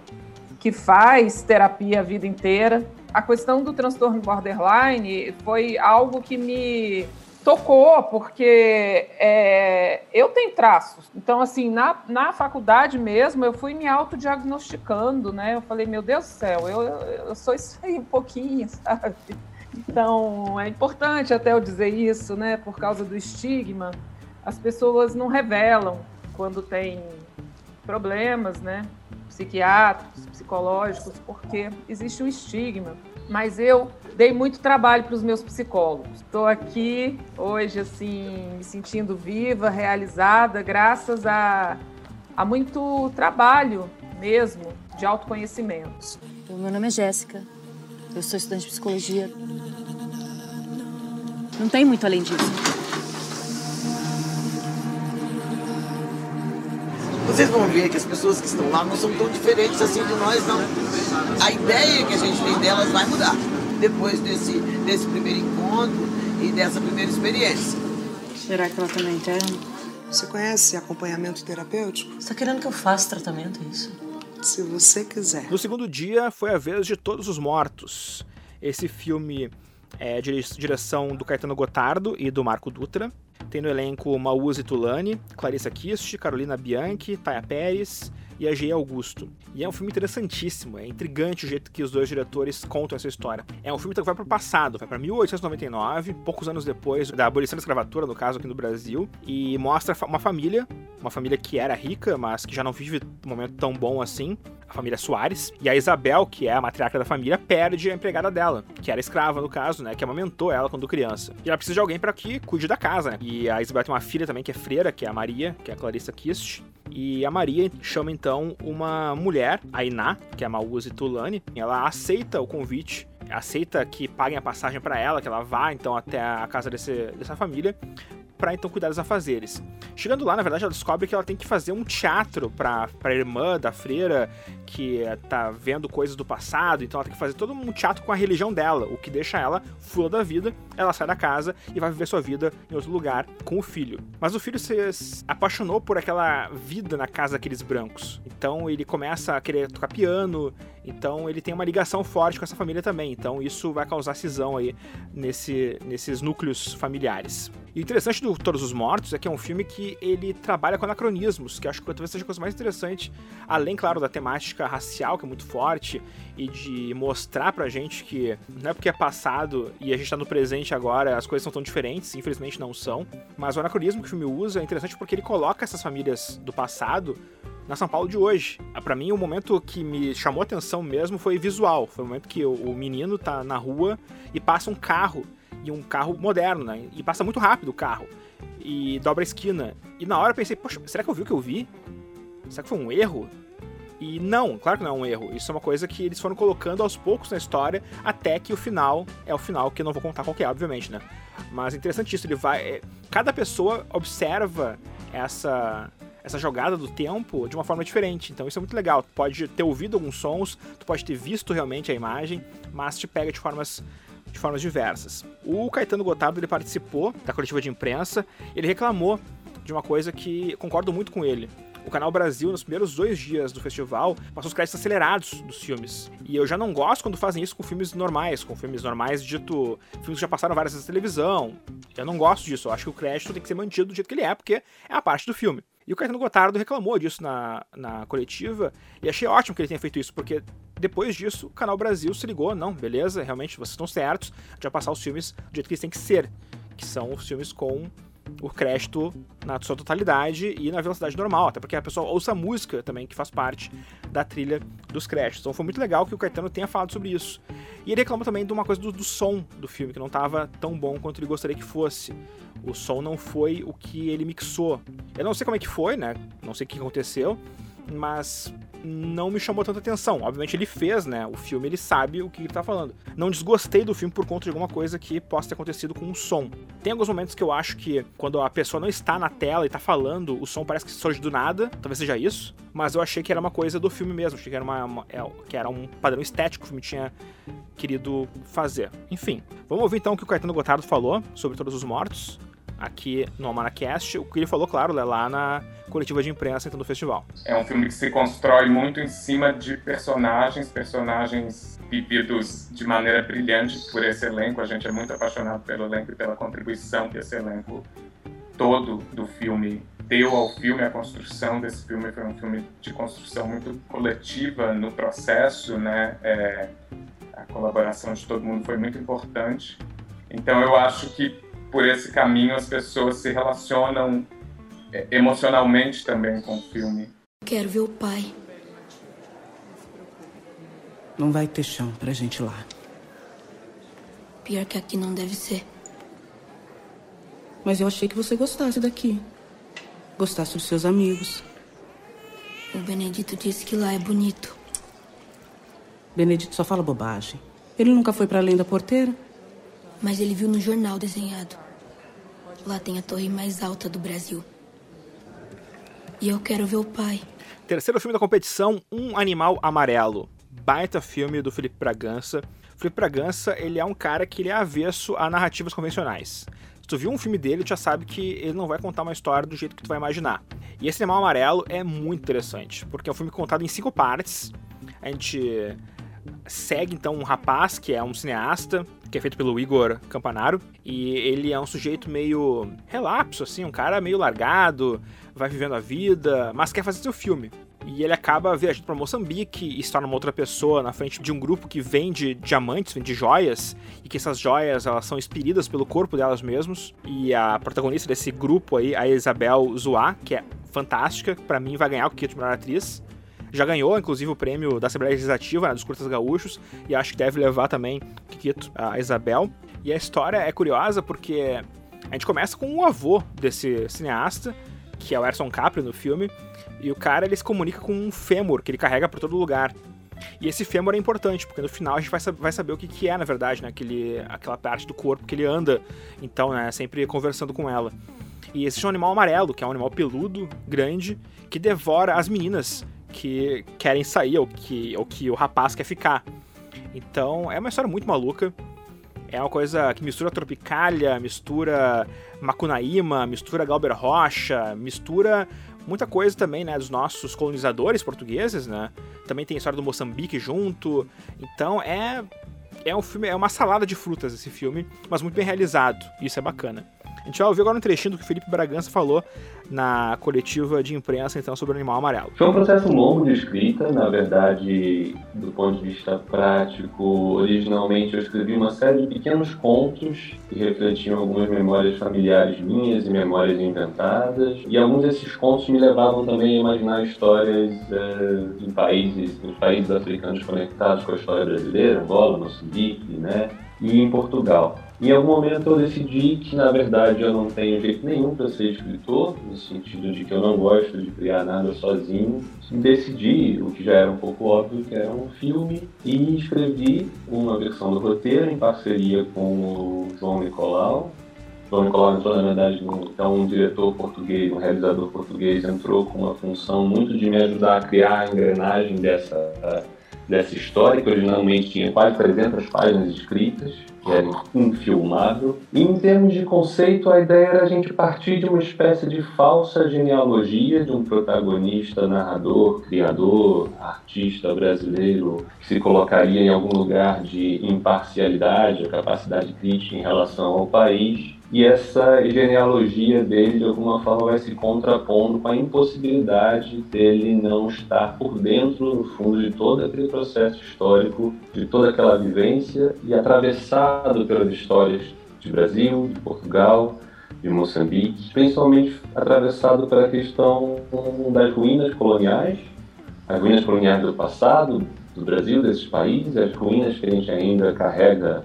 que faz terapia a vida inteira. A questão do transtorno borderline foi algo que me tocou, porque é, eu tenho traços. Então, assim, na, na faculdade mesmo, eu fui me autodiagnosticando, né? Eu falei, meu Deus do céu, eu, eu sou isso aí um pouquinho, sabe? Então, é importante até eu dizer isso, né? Por causa do estigma. As pessoas não revelam quando tem problemas, né? Psiquiátricos, psicológicos, porque existe um estigma. Mas eu dei muito trabalho para os meus psicólogos. Estou aqui hoje, assim, me sentindo viva, realizada, graças a, a muito trabalho mesmo de autoconhecimento. O meu nome é Jéssica, eu sou estudante de psicologia. Não tem muito além disso. Vocês vão ver que as pessoas que estão lá não são tão diferentes assim de nós, não. A ideia que a gente tem delas vai mudar depois desse, desse primeiro encontro e dessa primeira experiência. Será que ela também tem? Você conhece acompanhamento terapêutico? Você está querendo que eu faça tratamento, é isso? Se você quiser. No segundo dia foi a vez de Todos os Mortos. Esse filme é direção do Caetano Gotardo e do Marco Dutra. Tem no elenco Mauzi Tulani, Clarissa Kist, Carolina Bianchi, Taya Pérez e a G. Augusto. E é um filme interessantíssimo, é intrigante o jeito que os dois diretores contam essa história. É um filme que vai para o passado, vai para 1899, poucos anos depois da abolição da escravatura, no caso aqui no Brasil, e mostra uma família, uma família que era rica, mas que já não vive um momento tão bom assim, a família Soares, e a Isabel, que é a matriarca da família, perde a empregada dela, que era escrava no caso, né, que amamentou ela quando criança. E ela precisa de alguém para que cuide da casa, né? E a Isabel tem uma filha também que é freira, que é a Maria, que é a Clarissa Kist, e a Maria chama então uma mulher, a Iná, que é a Mauzi Tulani, ela aceita o convite aceita que paguem a passagem para ela, que ela vá então até a casa desse, dessa família para então cuidar dos afazeres. Chegando lá, na verdade, ela descobre que ela tem que fazer um teatro para a irmã da freira que tá vendo coisas do passado, então ela tem que fazer todo um teatro com a religião dela, o que deixa ela fula da vida. Ela sai da casa e vai viver sua vida em outro lugar com o filho. Mas o filho se apaixonou por aquela vida na casa daqueles brancos. Então ele começa a querer tocar piano, então ele tem uma ligação forte com essa família também. Então isso vai causar cisão aí nesse, nesses núcleos familiares. E o interessante do Todos os Mortos é que é um filme que ele trabalha com anacronismos, que acho que talvez seja a coisa mais interessante, além, claro, da temática racial, que é muito forte, e de mostrar pra gente que não é porque é passado e a gente tá no presente agora, as coisas são tão diferentes, infelizmente não são. Mas o anacronismo que o filme usa é interessante porque ele coloca essas famílias do passado na São Paulo de hoje. Ah, para mim, o momento que me chamou atenção mesmo foi visual. Foi o momento que o menino tá na rua e passa um carro e um carro moderno, né? E passa muito rápido o carro. E dobra a esquina. E na hora eu pensei, poxa, será que eu vi o que eu vi? Será que foi um erro? E não, claro que não é um erro. Isso é uma coisa que eles foram colocando aos poucos na história, até que o final é o final, que eu não vou contar qual é, obviamente, né? Mas é interessante isso, ele vai. É, cada pessoa observa essa essa jogada do tempo de uma forma diferente. Então isso é muito legal. Tu pode ter ouvido alguns sons, tu pode ter visto realmente a imagem, mas te pega de formas de formas diversas. O Caetano Gotardo ele participou da coletiva de imprensa, ele reclamou de uma coisa que concordo muito com ele. O Canal Brasil, nos primeiros dois dias do festival, passou os créditos acelerados dos filmes. E eu já não gosto quando fazem isso com filmes normais, com filmes normais, dito filmes que já passaram várias vezes na televisão. Eu não gosto disso, eu acho que o crédito tem que ser mantido do jeito que ele é, porque é a parte do filme. E o Caetano Gotardo reclamou disso na, na coletiva, e achei ótimo que ele tenha feito isso, porque depois disso o Canal Brasil se ligou, não, beleza, realmente vocês estão certos, já passar os filmes do jeito que eles têm que ser, que são os filmes com o crédito na sua totalidade e na velocidade normal, até porque a pessoa ouça a música também, que faz parte da trilha dos créditos. Então foi muito legal que o Caetano tenha falado sobre isso. E ele reclama também de uma coisa do, do som do filme, que não estava tão bom quanto ele gostaria que fosse. O som não foi o que ele mixou. Eu não sei como é que foi, né? Não sei o que aconteceu, mas não me chamou tanta atenção. Obviamente ele fez, né? O filme ele sabe o que ele tá falando. Não desgostei do filme por conta de alguma coisa que possa ter acontecido com o som. Tem alguns momentos que eu acho que quando a pessoa não está na tela e tá falando, o som parece que surge do nada. Talvez seja isso. Mas eu achei que era uma coisa do filme mesmo. Achei que era, uma, uma é, que era um padrão estético que o filme tinha querido fazer. Enfim, vamos ouvir então o que o Caetano Gotardo falou sobre Todos os Mortos aqui no Almanacast, o que ele falou, claro, lá na coletiva de imprensa então, do festival. É um filme que se constrói muito em cima de personagens, personagens vividos de maneira brilhante por esse elenco. A gente é muito apaixonado pelo elenco e pela contribuição que esse elenco todo do filme deu ao filme. A construção desse filme foi um filme de construção muito coletiva no processo, né? É, a colaboração de todo mundo foi muito importante. Então eu acho que por esse caminho as pessoas se relacionam é, emocionalmente também com o filme. Quero ver o pai. Não vai ter chão pra gente lá. Pior que aqui não deve ser. Mas eu achei que você gostasse daqui. Gostasse dos seus amigos. O Benedito disse que lá é bonito. Benedito só fala bobagem. Ele nunca foi para além da porteira? Mas ele viu no jornal desenhado. Lá tem a torre mais alta do Brasil. E eu quero ver o pai. Terceiro filme da competição, Um Animal Amarelo. Baita filme do Felipe Bragança. Felipe Bragança, ele é um cara que ele é avesso a narrativas convencionais. Se tu viu um filme dele, tu já sabe que ele não vai contar uma história do jeito que tu vai imaginar. E esse Animal Amarelo é muito interessante, porque é um filme contado em cinco partes. A gente segue então um rapaz que é um cineasta, que é feito pelo Igor Campanaro, e ele é um sujeito meio relapso, assim, um cara meio largado, vai vivendo a vida, mas quer fazer seu filme. E ele acaba viajando para Moçambique e se torna uma outra pessoa na frente de um grupo que vende diamantes, vende joias, e que essas joias elas são expelidas pelo corpo delas mesmos. E a protagonista desse grupo aí, a Isabel Zoá, que é fantástica, para mim vai ganhar o Kito de melhor atriz. Já ganhou, inclusive, o prêmio da Assembleia Legislativa né, dos Curtas Gaúchos, e acho que deve levar também Kikito a Isabel. E a história é curiosa porque a gente começa com o avô desse cineasta, que é o Erson Capri no filme, e o cara ele se comunica com um fêmur que ele carrega por todo lugar. E esse fêmur é importante, porque no final a gente vai, vai saber o que, que é, na verdade, né, aquele, aquela parte do corpo que ele anda, então, né, sempre conversando com ela. E existe um animal amarelo, que é um animal peludo, grande, que devora as meninas que querem sair, ou que, ou que o rapaz quer ficar. Então, é uma história muito maluca. É uma coisa que mistura Tropicália, mistura Macunaíma, mistura Galber Rocha, mistura muita coisa também, né, dos nossos colonizadores portugueses, né? Também tem a história do Moçambique junto. Então é é um filme, é uma salada de frutas esse filme, mas muito bem realizado. Isso é bacana. A gente vai ouvir agora um trechinho do que o Felipe Bragança falou na coletiva de imprensa então sobre o Animal Amarelo. Foi um processo longo de escrita, na verdade, do ponto de vista prático. Originalmente eu escrevi uma série de pequenos contos que refletiam algumas memórias familiares minhas e memórias inventadas. E alguns desses contos me levavam também a imaginar histórias uh, em países, nos países africanos conectados com a história brasileira, Angola, Moçambique, né? E em Portugal. Em algum momento eu decidi que, na verdade, eu não tenho jeito nenhum para ser escritor, no sentido de que eu não gosto de criar nada sozinho. Decidi, o que já era um pouco óbvio, que era um filme, e escrevi uma versão do roteiro em parceria com o João Nicolau. João Nicolau entrou, na verdade, então um diretor português, um realizador português, entrou com uma função muito de me ajudar a criar a engrenagem dessa, dessa história, que originalmente tinha quase 300 páginas escritas que era infilmável. E em termos de conceito, a ideia era a gente partir de uma espécie de falsa genealogia de um protagonista, narrador, criador, artista brasileiro que se colocaria em algum lugar de imparcialidade, capacidade crítica em relação ao país e essa genealogia dele de alguma forma vai se contrapondo com a impossibilidade dele não estar por dentro, no fundo, de todo aquele processo histórico, de toda aquela vivência e atravessado pelas histórias de Brasil, de Portugal, de Moçambique, principalmente atravessado pela questão das ruínas coloniais, as ruínas coloniais do passado, do Brasil, desses países, as ruínas que a gente ainda carrega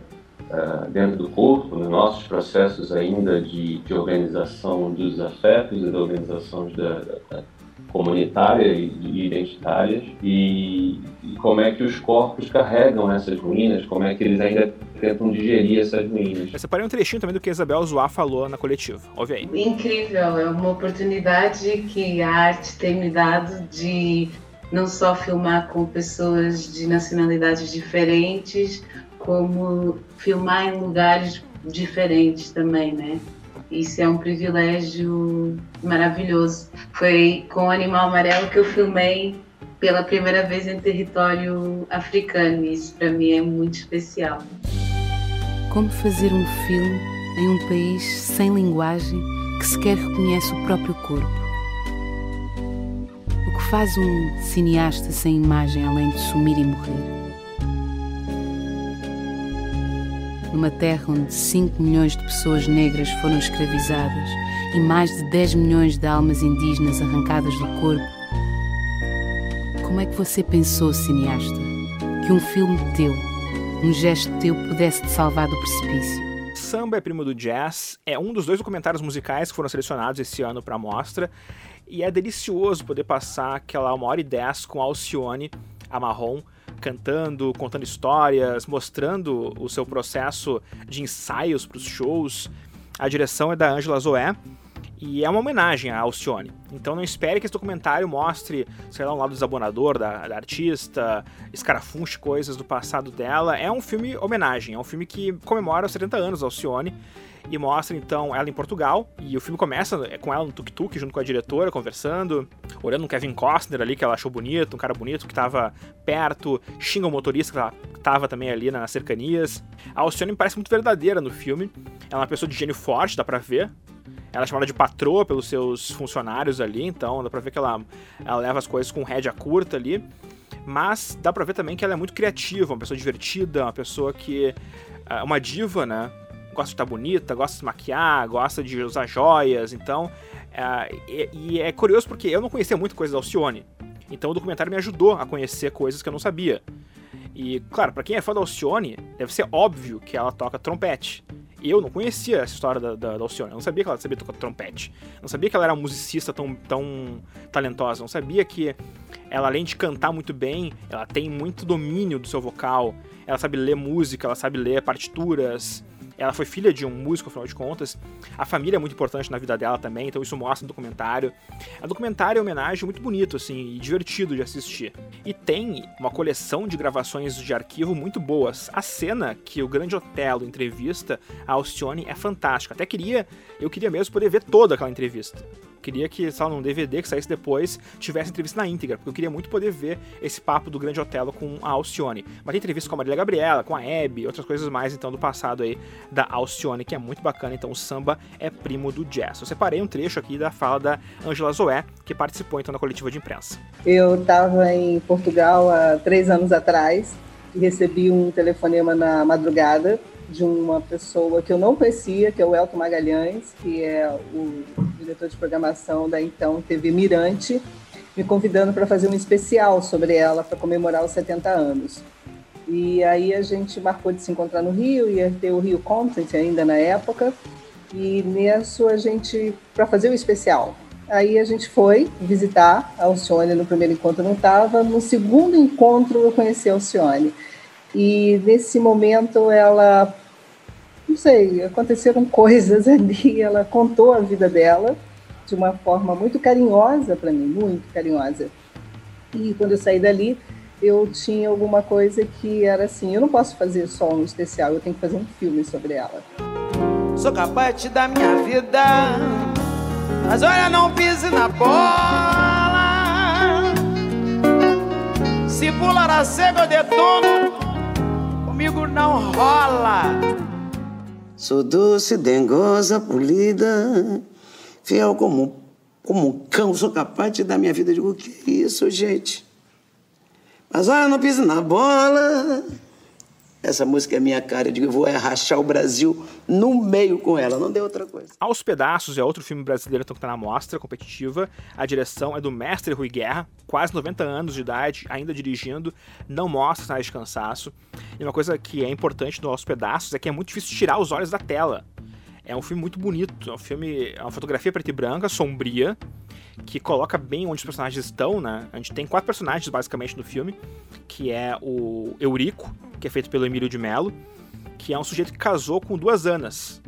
uh, dentro do corpo, nos nossos processos ainda de, de organização dos afetos da organização da, da comunitária e identitárias e, e, como é que os corpos carregam essas ruínas, como é que eles ainda tentam digerir essas ruínas. Eu separei um trechinho também do que a Isabel Zoá falou na coletiva. Ouve aí. Incrível, é uma oportunidade que a arte tem me dado de não só filmar com pessoas de nacionalidades diferentes, como filmar em lugares diferentes também, né? Isso é um privilégio maravilhoso. Foi com o Animal Amarelo que eu filmei pela primeira vez em território africano. Isso para mim é muito especial. Como fazer um filme em um país sem linguagem que sequer reconhece o próprio corpo? O que faz um cineasta sem imagem além de sumir e morrer? Numa terra onde 5 milhões de pessoas negras foram escravizadas e mais de 10 milhões de almas indígenas arrancadas do corpo. Como é que você pensou, cineasta, que um filme teu, um gesto teu, pudesse te salvar do precipício? Samba é primo do jazz é um dos dois documentários musicais que foram selecionados esse ano para a mostra e é delicioso poder passar aquela uma hora e dez com Alcione, a marrom, cantando, contando histórias, mostrando o seu processo de ensaios para os shows. A direção é da Angela Zoé E é uma homenagem a Alcione. Então não espere que esse documentário mostre, sei lá, um lado desabonador da, da artista, escarafunche coisas do passado dela. É um filme homenagem, é um filme que comemora os 70 anos da Alcione e mostra então ela em Portugal. E o filme começa é, com ela no tuk-tuk, junto com a diretora, conversando, olhando um Kevin Costner ali, que ela achou bonito, um cara bonito que tava perto, xinga o motorista que tava também ali nas cercanias. A Alcione parece muito verdadeira no filme. Ela é uma pessoa de gênio forte, dá pra ver. Ela é chamada de patroa pelos seus funcionários ali, então dá pra ver que ela, ela leva as coisas com rédea curta ali. Mas dá pra ver também que ela é muito criativa, uma pessoa divertida, uma pessoa que. é uma diva, né? Gosta de estar bonita, gosta de se maquiar, gosta de usar joias, então. É, e, e, é curioso porque eu não conhecia muita coisa da Alcione. Então o documentário me ajudou a conhecer coisas que eu não sabia. E, claro, para quem é fã da Alcione, deve ser óbvio que ela toca trompete. Eu não conhecia essa história da, da, da Alcione. Eu não sabia que ela sabia tocar trompete. Eu não sabia que ela era uma musicista tão, tão talentosa. Eu não sabia que ela, além de cantar muito bem, ela tem muito domínio do seu vocal. Ela sabe ler música, ela sabe ler partituras. Ela foi filha de um músico, afinal de contas. A família é muito importante na vida dela também, então isso mostra no documentário. O documentário é homenagem muito bonito, assim, e divertido de assistir. E tem uma coleção de gravações de arquivo muito boas. A cena que o Grande Otelo entrevista a Alcione é fantástica. Até queria, eu queria mesmo poder ver toda aquela entrevista queria que, sei lá, num DVD que saísse depois, tivesse entrevista na íntegra, porque eu queria muito poder ver esse papo do Grande Otelo com a Alcione. Mas tem entrevista com a Marília Gabriela, com a Hebe, outras coisas mais, então, do passado aí da Alcione, que é muito bacana. Então, o samba é primo do jazz. Eu separei um trecho aqui da fala da Angela Zoé, que participou, então, da coletiva de imprensa. Eu estava em Portugal há três anos atrás e recebi um telefonema na madrugada de uma pessoa que eu não conhecia, que é o Elton Magalhães, que é o diretor de programação da então TV Mirante, me convidando para fazer um especial sobre ela para comemorar os 70 anos. E aí a gente marcou de se encontrar no Rio, ia ter o Rio Content ainda na época, e nisso a gente, para fazer o especial. Aí a gente foi visitar a Alcione, no primeiro encontro não estava, no segundo encontro eu conheci a Alcione. E nesse momento ela não sei, aconteceram coisas ali. Ela contou a vida dela de uma forma muito carinhosa para mim, muito carinhosa. E quando eu saí dali, eu tinha alguma coisa que era assim: eu não posso fazer só um especial, eu tenho que fazer um filme sobre ela. Sou capaz de dar minha vida, mas olha, não pise na bola. Se pular a cega, eu detono, comigo não rola. Sou doce, dengosa, polida, fiel como, como um cão, sou capaz de dar minha vida. Eu digo, o que é isso, gente? Mas olha, não pise na bola. Essa música é minha cara, eu digo, eu vou rachar o Brasil no meio com ela, não deu outra coisa. Aos Pedaços é outro filme brasileiro então, que está na mostra competitiva. A direção é do mestre Rui Guerra, quase 90 anos de idade, ainda dirigindo, não mostra sinais de cansaço. E uma coisa que é importante no Aos Pedaços é que é muito difícil tirar os olhos da tela. É um filme muito bonito, é um filme, é uma fotografia preta e branca, sombria, que coloca bem onde os personagens estão, né? A gente tem quatro personagens basicamente no filme, que é o Eurico, que é feito pelo Emílio de Mello, que é um sujeito que casou com duas Anas.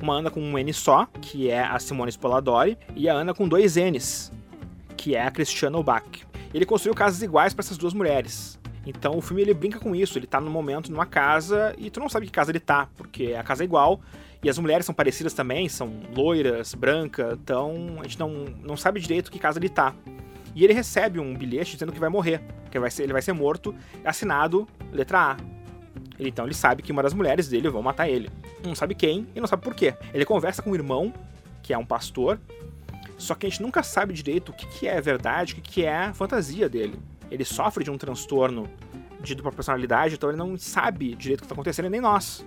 Uma Ana com um N só, que é a Simone Spoladori, e a Ana com dois N's, que é a Cristiana Bach. Ele construiu casas iguais para essas duas mulheres. Então o filme ele brinca com isso, ele tá no momento numa casa e tu não sabe que casa ele tá, porque a casa é igual, e as mulheres são parecidas também, são loiras, brancas, então a gente não, não sabe direito que casa ele tá. E ele recebe um bilhete dizendo que vai morrer, que vai ser, ele vai ser morto, assinado letra A. Ele, então ele sabe que uma das mulheres dele vão matar ele. Não sabe quem e não sabe por quê. Ele conversa com o irmão, que é um pastor, só que a gente nunca sabe direito o que, que é verdade, o que, que é fantasia dele. Ele sofre de um transtorno de dupla personalidade, então ele não sabe direito o que está acontecendo, nem nós.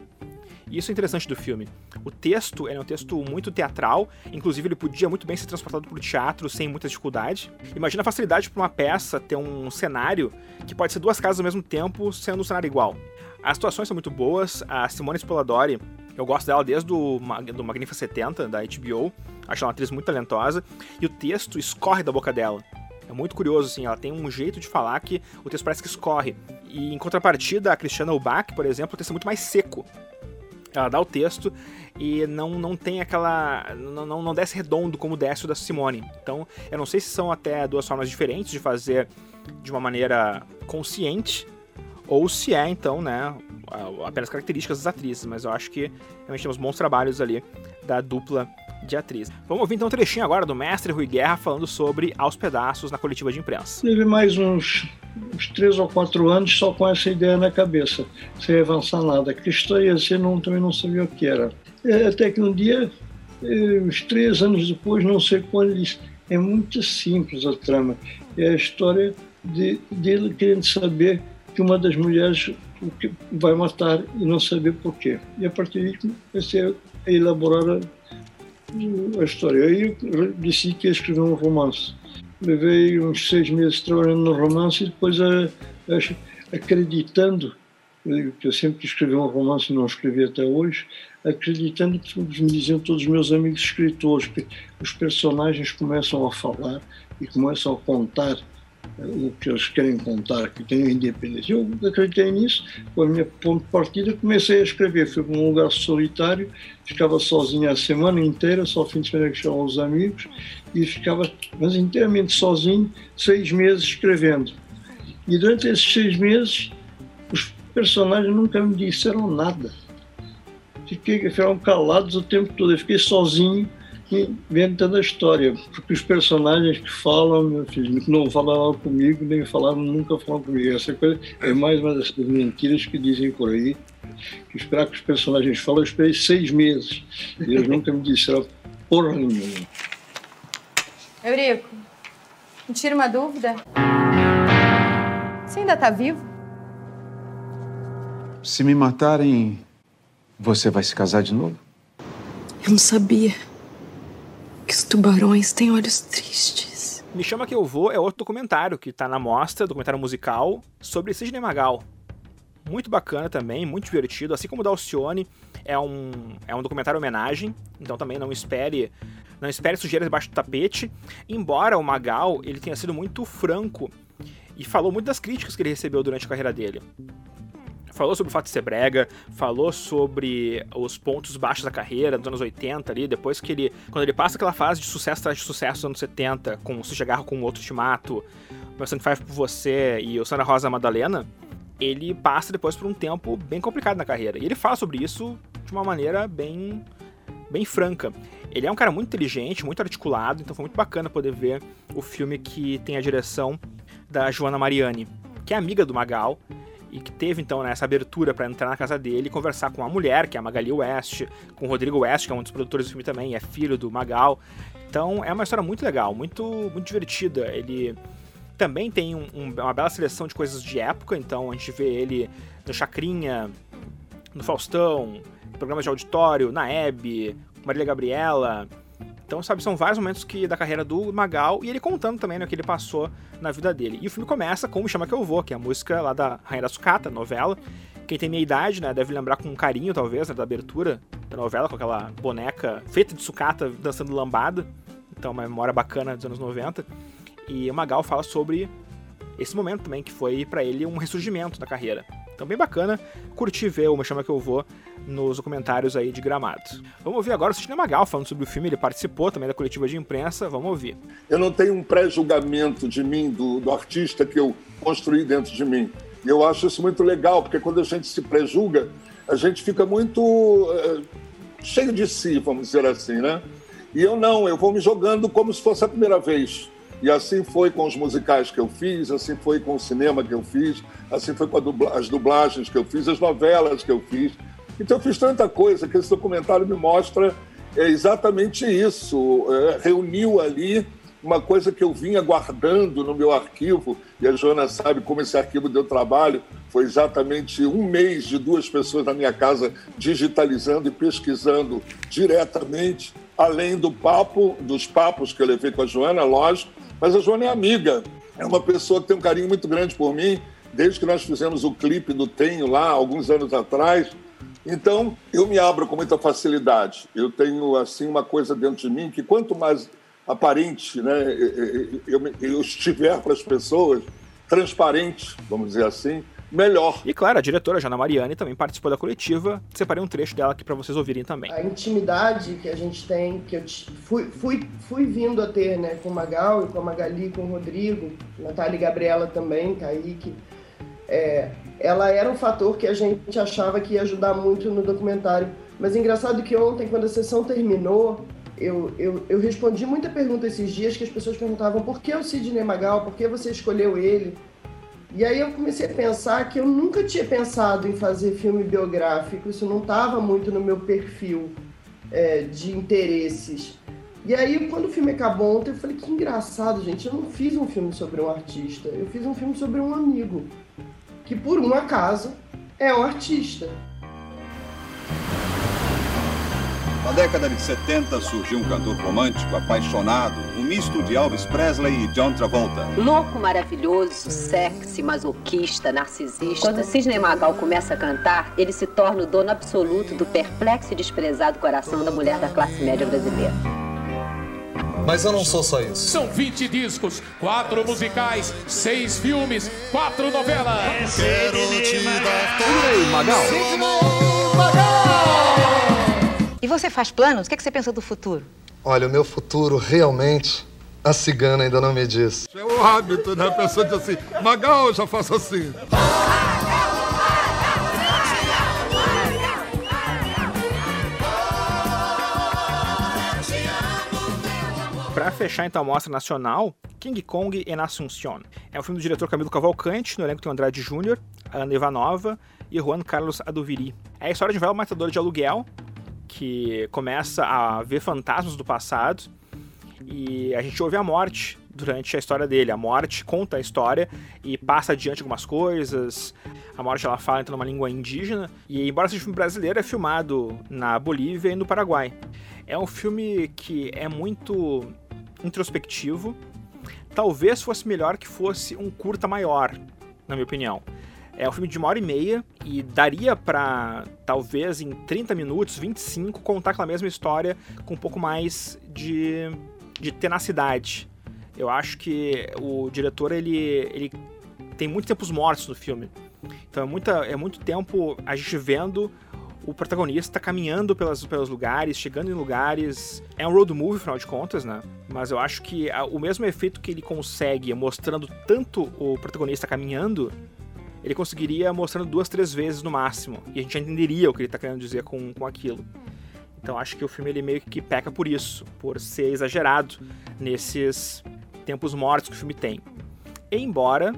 E isso é interessante do filme. O texto é um texto muito teatral, inclusive ele podia muito bem ser transportado para o teatro sem muita dificuldade. Imagina a facilidade para uma peça ter um cenário que pode ser duas casas ao mesmo tempo, sendo um cenário igual. As situações são muito boas, a Simone Spoladori, eu gosto dela desde o do Magnífica 70, da HBO, acho ela uma atriz muito talentosa, e o texto escorre da boca dela. É muito curioso, assim, ela tem um jeito de falar que o texto parece que escorre. E em contrapartida, a Cristiana Ubach, por exemplo, o texto é muito mais seco ela dá o texto e não, não tem aquela. Não, não, não desce redondo como desce o da Simone. Então, eu não sei se são até duas formas diferentes de fazer de uma maneira consciente, ou se é, então, né, apenas características das atrizes, mas eu acho que realmente temos bons trabalhos ali da dupla de atriz. Vamos ouvir então um trechinho agora do mestre Rui Guerra falando sobre Aos Pedaços na coletiva de imprensa. Teve mais uns, uns três ou quatro anos só com essa ideia na cabeça, sem avançar nada. História ia ser, não, também não sabia o que era. É, até que um dia, é, uns três anos depois, não sei quando, ele disse, é muito simples a trama. É a história de, dele querendo saber que uma das mulheres vai matar e não saber porquê. E a partir daí comecei a elaborar a, história. Aí eu decidi que ia escrever um romance. Levei uns seis meses trabalhando no romance e depois a, a, acreditando que eu sempre escrevi um romance não escrevi até hoje, acreditando que me diziam todos os meus amigos escritores, que os personagens começam a falar e começam a contar o que eles querem contar, que tenham independência. Eu acreditei nisso, a minha ponto de partida, comecei a escrever. Fui para um lugar solitário, ficava sozinho a semana inteira, só fim de semana que chegavam os amigos, e ficava, mas inteiramente sozinho, seis meses escrevendo. E durante esses seis meses, os personagens nunca me disseram nada. Fiquei, ficaram calados o tempo todo, eu fiquei sozinho inventando a história, porque os personagens que falam, meu filho, não falaram comigo, nem falaram, nunca falaram comigo. Essa coisa é mais uma das mentiras que dizem por aí, que esperar que os personagens falem, eu esperei seis meses, e eles nunca me disseram porra nenhuma. Eurico, me tira uma dúvida. Você ainda tá vivo? Se me matarem, você vai se casar de novo? Eu não sabia que os tubarões têm olhos tristes. Me Chama Que Eu Vou é outro documentário que tá na mostra, documentário musical, sobre Sidney Magal. Muito bacana também, muito divertido. Assim como o da Alcione, é um, é um documentário homenagem, então também não espere não espere sujeira debaixo do tapete. Embora o Magal ele tenha sido muito franco e falou muito das críticas que ele recebeu durante a carreira dele falou sobre o fato de ser brega, falou sobre os pontos baixos da carreira dos anos 80 ali, depois que ele. Quando ele passa aquela fase de sucesso atrás de sucesso dos anos 70, com Se Chegar com Outro Te Mato, Meu Sangue Faz por Você e o Sandra Rosa Madalena, ele passa depois por um tempo bem complicado na carreira. E ele fala sobre isso de uma maneira bem. bem franca. Ele é um cara muito inteligente, muito articulado, então foi muito bacana poder ver o filme que tem a direção da Joana Mariani, que é amiga do Magal e que teve então né, essa abertura para entrar na casa dele e conversar com a mulher, que é a Magali West, com o Rodrigo West, que é um dos produtores do filme também, é filho do Magal. Então é uma história muito legal, muito, muito divertida. Ele também tem um, um, uma bela seleção de coisas de época, então a gente vê ele no Chacrinha, no Faustão, programas de auditório, na Hebe, Marília Gabriela, então, sabe, são vários momentos que da carreira do Magal e ele contando também né, o que ele passou na vida dele. E o filme começa com Me Chama Que Eu Vou, que é a música lá da Rainha da Sucata, novela. Quem tem minha idade, né, deve lembrar com carinho, talvez, né, da abertura da novela, com aquela boneca feita de sucata dançando lambada. Então, uma memória bacana dos anos 90. E o Magal fala sobre esse momento também, que foi para ele um ressurgimento da carreira. Então, bem bacana curtir ver o Me Chama Que Eu Vou nos documentários aí de Gramado. Vamos ouvir agora o Sidney Magal falando sobre o filme, ele participou também da coletiva de imprensa, vamos ouvir. Eu não tenho um pré-julgamento de mim, do, do artista que eu construí dentro de mim. Eu acho isso muito legal, porque quando a gente se prejulga, a gente fica muito uh, cheio de si, vamos dizer assim, né? E eu não, eu vou me jogando como se fosse a primeira vez. E assim foi com os musicais que eu fiz, assim foi com o cinema que eu fiz, assim foi com dubla as dublagens que eu fiz, as novelas que eu fiz. Então eu fiz tanta coisa que esse documentário me mostra é exatamente isso. É, reuniu ali uma coisa que eu vinha guardando no meu arquivo, e a Joana sabe como esse arquivo deu trabalho, foi exatamente um mês de duas pessoas na minha casa digitalizando e pesquisando diretamente, além do papo, dos papos que eu levei com a Joana, lógico, mas a Joana é amiga, é uma pessoa que tem um carinho muito grande por mim, desde que nós fizemos o clipe do Tenho lá, alguns anos atrás. Então, eu me abro com muita facilidade. Eu tenho, assim, uma coisa dentro de mim que quanto mais aparente né, eu, eu estiver para as pessoas, transparente, vamos dizer assim, melhor. E claro, a diretora Jana Mariani também participou da coletiva. Separei um trecho dela aqui para vocês ouvirem também. A intimidade que a gente tem, que eu fui, fui, fui vindo a ter né, com o Magal e com a Magali, com o Rodrigo, Natália e Gabriela também, Kaique. É, ela era um fator que a gente achava que ia ajudar muito no documentário. Mas engraçado que ontem, quando a sessão terminou, eu, eu, eu respondi muita pergunta esses dias que as pessoas perguntavam por que o Sidney Magal, por que você escolheu ele? E aí eu comecei a pensar que eu nunca tinha pensado em fazer filme biográfico, isso não estava muito no meu perfil é, de interesses. E aí, quando o filme acabou ontem, eu falei que engraçado, gente. Eu não fiz um filme sobre um artista, eu fiz um filme sobre um amigo, que por um acaso é um artista. Na década de 70 surgiu um cantor romântico, apaixonado, um misto de Elvis Presley e John Travolta. Louco, maravilhoso, sexy, masoquista, narcisista. Quando Sidney Magal começa a cantar, ele se torna o dono absoluto do perplexo e desprezado coração da mulher da classe média brasileira. Mas eu não sou só isso. São 20 discos, 4 musicais, 6 filmes, 4 novelas. Quero te dar Sidney Magal. E você faz planos? O que, é que você pensa do futuro? Olha, o meu futuro realmente a cigana ainda não me diz. É o hábito, né? A pessoa diz assim, Magal, eu já faço assim. Para fechar então a mostra nacional, King Kong en Assunción. É um filme do diretor Camilo Cavalcante, no elenco tem Andrade Júnior, Ana Ivanova e Juan Carlos Aduviri. É a história de um velho matador de aluguel que começa a ver fantasmas do passado e a gente ouve a morte durante a história dele. A morte conta a história e passa adiante algumas coisas. A morte ela fala então numa língua indígena e embora seja um filme brasileiro é filmado na Bolívia e no Paraguai. É um filme que é muito introspectivo. Talvez fosse melhor que fosse um curta maior, na minha opinião. É um filme de uma hora e meia e daria para talvez em 30 minutos, 25, contar aquela mesma história com um pouco mais de, de tenacidade. Eu acho que o diretor ele, ele tem muitos tempos mortos no filme. Então é, muita, é muito tempo a gente vendo o protagonista caminhando pelas, pelos lugares, chegando em lugares. É um road movie, afinal de contas, né? Mas eu acho que a, o mesmo efeito que ele consegue mostrando tanto o protagonista caminhando, ele conseguiria mostrando duas, três vezes no máximo. E a gente entenderia o que ele está querendo dizer com, com aquilo. Então acho que o filme ele meio que peca por isso, por ser exagerado nesses tempos mortos que o filme tem. Embora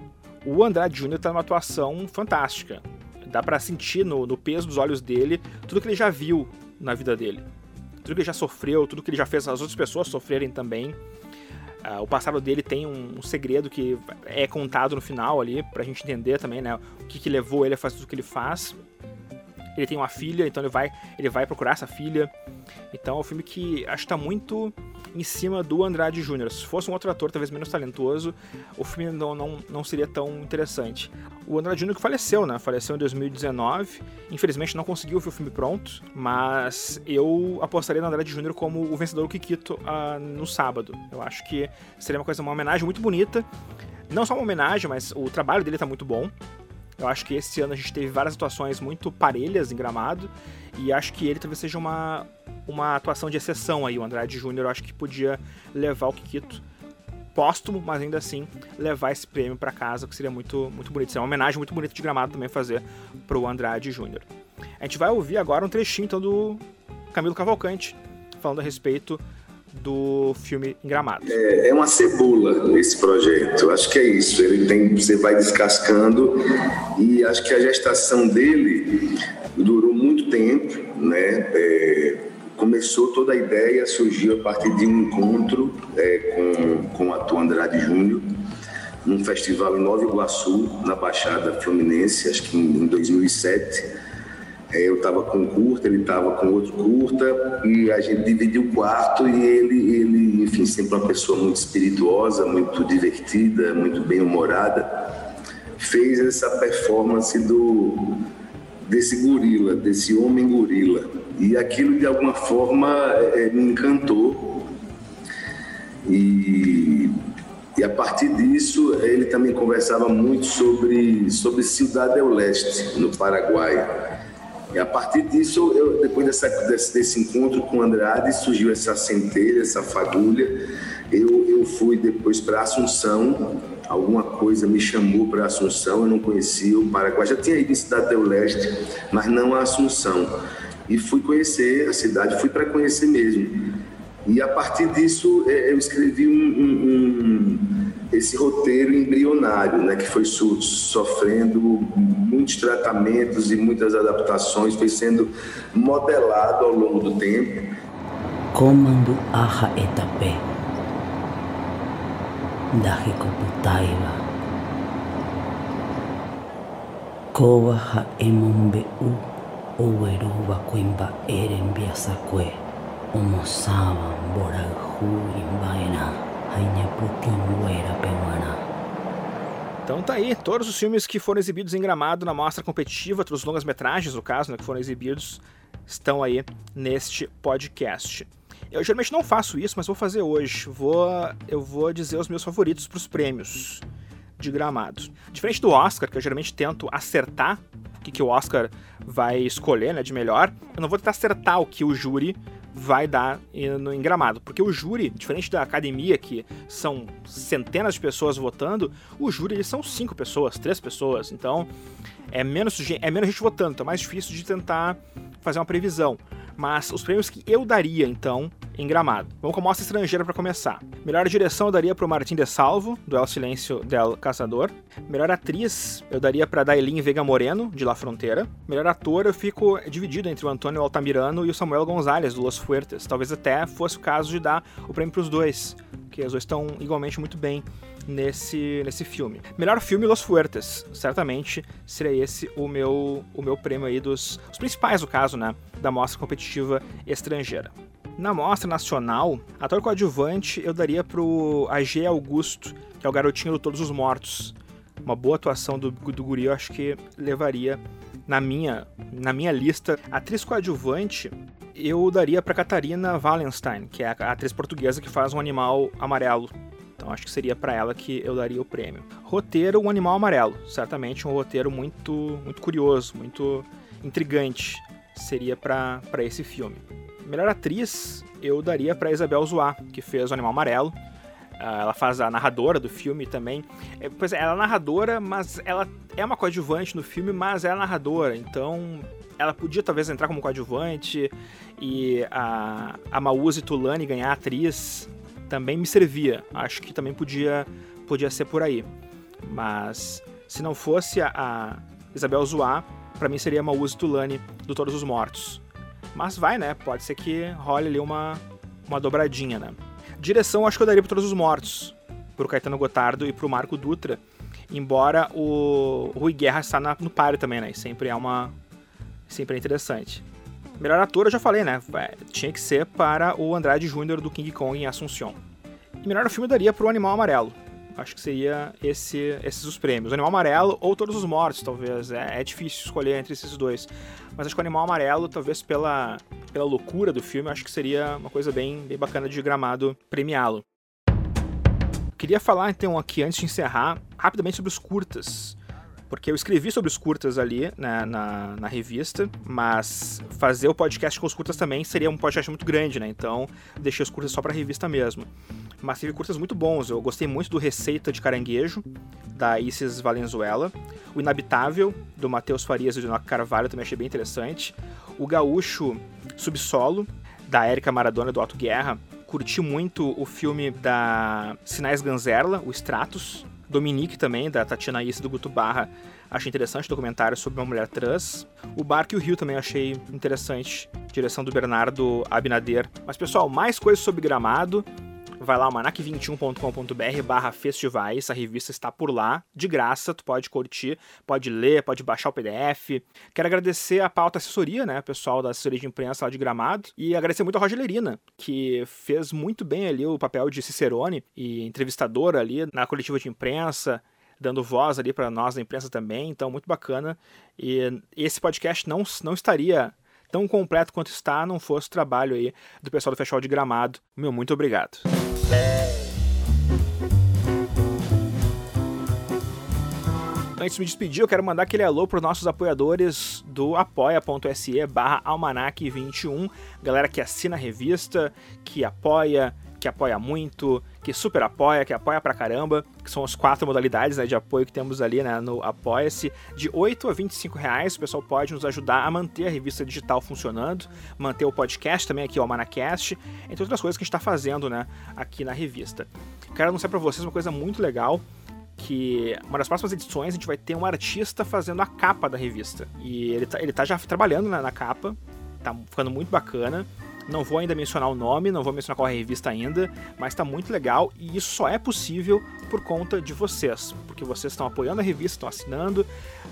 o Andrade Júnior tá numa atuação fantástica. Dá para sentir no, no peso dos olhos dele tudo que ele já viu na vida dele. Tudo que ele já sofreu, tudo que ele já fez as outras pessoas sofrerem também. Uh, o passado dele tem um, um, segredo que é contado no final ali, pra gente entender também, né? O que, que levou ele a fazer o que ele faz. Ele tem uma filha, então ele vai, ele vai procurar essa filha. Então é um filme que acho que tá muito em cima do Andrade Júnior. Se fosse um outro ator, talvez menos talentoso, o filme não, não, não seria tão interessante. O Andrade Júnior que faleceu, né? Faleceu em 2019. Infelizmente não conseguiu ver o filme pronto, mas eu apostaria no Andrade Júnior como o vencedor do Kikito uh, no sábado. Eu acho que seria uma coisa, uma homenagem muito bonita. Não só uma homenagem, mas o trabalho dele tá muito bom. Eu acho que esse ano a gente teve várias atuações muito parelhas em gramado e acho que ele talvez seja uma, uma atuação de exceção aí. O Andrade Júnior acho que podia levar o Kikito póstumo, mas ainda assim levar esse prêmio para casa, que seria muito, muito bonito. Seria uma homenagem muito bonita de gramado também fazer pro Andrade Júnior. A gente vai ouvir agora um trechinho então, do Camilo Cavalcante falando a respeito do filme Gramado. É, é uma cebola esse projeto. Acho que é isso. Ele tem, você vai descascando e acho que a gestação dele durou muito tempo, né? É, começou toda a ideia, surgiu a partir de um encontro é, com, com o ator Andrade Júnior, num festival em Nova Iguaçu, na Baixada Fluminense, acho que em, em 2007 é, eu estava com um curta, ele estava com outro curta, e a gente dividiu o quarto e ele, ele, enfim, sempre uma pessoa muito espirituosa, muito divertida, muito bem-humorada, fez essa performance do desse gorila, desse homem gorila. E aquilo, de alguma forma, é, me encantou. E E a partir disso, ele também conversava muito sobre, sobre Cidade del Leste, no Paraguai. E a partir disso, eu, depois dessa, desse, desse, encontro com Andrade, surgiu essa centelha, essa fagulha. Eu, eu fui depois para Assunção, alguma coisa me chamou para Assunção, eu não conhecia o Paraguai. Já tinha ido em Cidade del Leste, mas não a Assunção. E fui conhecer a cidade, fui para conhecer mesmo. E a partir disso, é, eu escrevi um, um, um, esse roteiro embrionário, né, que foi so, sofrendo muitos tratamentos e muitas adaptações, foi sendo modelado ao longo do tempo. Comando Aja Etapé da Ricoputaiva Kowa ha emombe u oweruba kwimba eren biasakwe Omosaba borahu imbaina Ainhaputinguera pewana então tá aí, todos os filmes que foram exibidos em Gramado na mostra competitiva, todos os longas-metragens, no caso, né, que foram exibidos, estão aí neste podcast. Eu geralmente não faço isso, mas vou fazer hoje. Vou, eu vou dizer os meus favoritos para os prêmios de Gramado. Diferente do Oscar, que eu geralmente tento acertar o que, que o Oscar vai escolher né, de melhor, eu não vou tentar acertar o que o júri vai dar em Gramado. Porque o júri, diferente da academia, que são centenas de pessoas votando, o júri eles são cinco pessoas, três pessoas. Então é menos, é menos gente votando, então é mais difícil de tentar fazer uma previsão mas os prêmios que eu daria, então, em Gramado. Vamos com a mostra estrangeira para começar. Melhor direção eu daria para o Martin de Salvo, do El Silêncio del Caçador. Melhor atriz eu daria para Dailin Vega Moreno, de La Fronteira. Melhor ator eu fico dividido entre o Antônio Altamirano e o Samuel Gonzalez, do Los Fuertes. Talvez até fosse o caso de dar o prêmio para os dois, que os dois estão igualmente muito bem nesse, nesse filme. Melhor filme Los Fuertes, certamente seria esse o meu o meu prêmio aí dos os principais no caso, né, da mostra competitiva estrangeira. Na mostra nacional, ator coadjuvante eu daria pro AG Augusto, que é o garotinho do Todos os Mortos. Uma boa atuação do, do guri eu acho que levaria na minha, na minha lista. Atriz coadjuvante, eu daria para Catarina Wallenstein, que é a atriz portuguesa que faz um animal amarelo então acho que seria para ela que eu daria o prêmio. Roteiro, um animal amarelo. Certamente um roteiro muito, muito curioso, muito intrigante. Seria para esse filme. Melhor atriz, eu daria para Isabel Zoá, que fez o Animal Amarelo. Ah, ela faz a narradora do filme também. É, pois é, ela é narradora, mas ela é uma coadjuvante no filme, mas é narradora. Então, ela podia talvez entrar como coadjuvante e a, a Mauzi Tulani ganhar atriz também me servia. Acho que também podia, podia ser por aí. Mas se não fosse a, a Isabel Zoá, para mim seria a Mauzi Tulani do Todos os Mortos. Mas vai, né? Pode ser que role ali uma, uma dobradinha, né? Direção acho que eu daria para Todos os Mortos, pro Caetano Gotardo e pro Marco Dutra. Embora o Rui Guerra está na, no páreo também, né? Sempre é uma. Sempre é interessante. Melhor ator eu já falei, né? É, tinha que ser para o Andrade Júnior do King Kong em Assunção. E melhor filme daria para o Animal Amarelo. Acho que seria esse, esses os prêmios. O Animal Amarelo ou Todos os Mortos, talvez. É, é difícil escolher entre esses dois. Mas acho que o Animal Amarelo, talvez pela, pela loucura do filme, acho que seria uma coisa bem, bem bacana de gramado premiá-lo. Queria falar então aqui, antes de encerrar, rapidamente sobre os curtas porque eu escrevi sobre os curtas ali né, na, na revista, mas fazer o podcast com os curtas também seria um podcast muito grande, né? Então deixei os curtas só para revista mesmo. Mas teve curtas muito bons. Eu gostei muito do Receita de Caranguejo, da Isis Valenzuela. O Inabitável, do Matheus Farias e do Noca Carvalho, também achei bem interessante. O Gaúcho Subsolo, da Érica Maradona, do Alto Guerra. Curti muito o filme da Sinais Ganzerla, o Stratos, Dominique também, da Tatiana Issa do Guto Barra, achei interessante o documentário sobre uma mulher trans. O Barco e o Rio também achei interessante, direção do Bernardo Abinader. Mas pessoal, mais coisas sobre Gramado vai lá, manac21.com.br barra festivais, a revista está por lá, de graça, tu pode curtir, pode ler, pode baixar o PDF. Quero agradecer a pauta assessoria, né, pessoal da assessoria de imprensa lá de Gramado, e agradecer muito a Roger Lerina, que fez muito bem ali o papel de Cicerone e entrevistador ali na coletiva de imprensa, dando voz ali para nós da imprensa também, então muito bacana. E esse podcast não, não estaria tão completo quanto está, não fosse o trabalho aí do pessoal do Festival de Gramado. Meu muito obrigado. Então, antes de me despedir, eu quero mandar aquele alô para os nossos apoiadores do apoia.se barra almanac21, galera que assina a revista, que apoia, que apoia muito, que super apoia, que apoia pra caramba, que são as quatro modalidades né, de apoio que temos ali né, no Apoia-se. De 8 a 25 reais, o pessoal pode nos ajudar a manter a revista digital funcionando, manter o podcast também aqui, o Almanacast, entre outras coisas que a gente está fazendo né, aqui na revista. Quero anunciar para vocês uma coisa muito legal, que uma das próximas edições a gente vai ter um artista fazendo a capa da revista. E ele tá, ele tá já trabalhando na, na capa, tá ficando muito bacana. Não vou ainda mencionar o nome, não vou mencionar qual é a revista ainda, mas está muito legal e isso só é possível por conta de vocês, porque vocês estão apoiando a revista, estão assinando,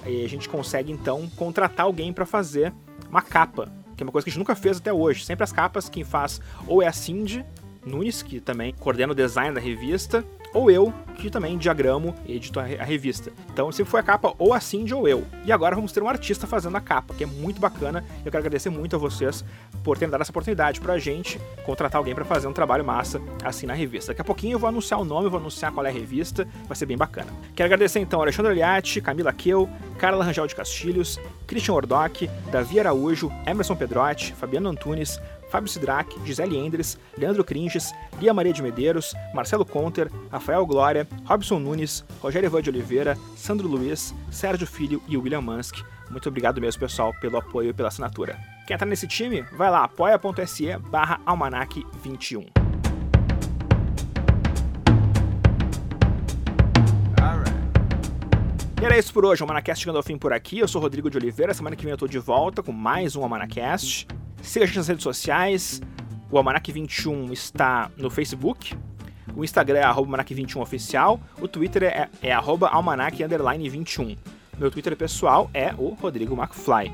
e a gente consegue então contratar alguém para fazer uma capa, que é uma coisa que a gente nunca fez até hoje. Sempre as capas quem faz ou é a Cindy Nunes, que também coordena o design da revista, ou eu, que também diagramo e edito a, revista. Então sempre foi a capa ou a Cindy ou eu. E agora vamos ter um artista fazendo a capa, que é muito bacana. Eu quero agradecer muito a vocês por terem dado essa oportunidade pra gente contratar alguém para fazer um trabalho massa assim na revista. Daqui a pouquinho eu vou anunciar o nome, vou anunciar qual é a revista, vai ser bem bacana. Quero agradecer então Alexandre Aliati, Camila Keu, Carla Rangel de Castilhos, Christian Ordoc, Davi Araújo, Emerson Pedrotti, Fabiano Antunes, Fábio Sidraque, Gisele Endres, Leandro Cringes, Lia Maria de Medeiros, Marcelo Conter, Rafael Glória, Robson Nunes, Rogério Evan de Oliveira, Sandro Luiz, Sérgio Filho e William Mansk. Muito obrigado mesmo, pessoal, pelo apoio e pela assinatura. Quer entrar nesse time? Vai lá, apoia.se barra almanac 21. E era isso por hoje, o Almanacast chegando ao fim por aqui. Eu sou Rodrigo de Oliveira, semana que vem eu tô de volta com mais um Almanacast. Siga a gente nas redes sociais. O Almanac 21 está no Facebook. O Instagram é almanac21oficial. O Twitter é, é almanac21. Meu Twitter pessoal é o Rodrigo McFly.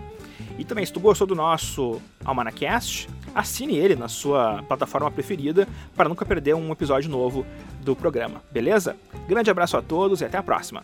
E também, se tu gostou do nosso Almanacast, assine ele na sua plataforma preferida para nunca perder um episódio novo do programa, beleza? Grande abraço a todos e até a próxima!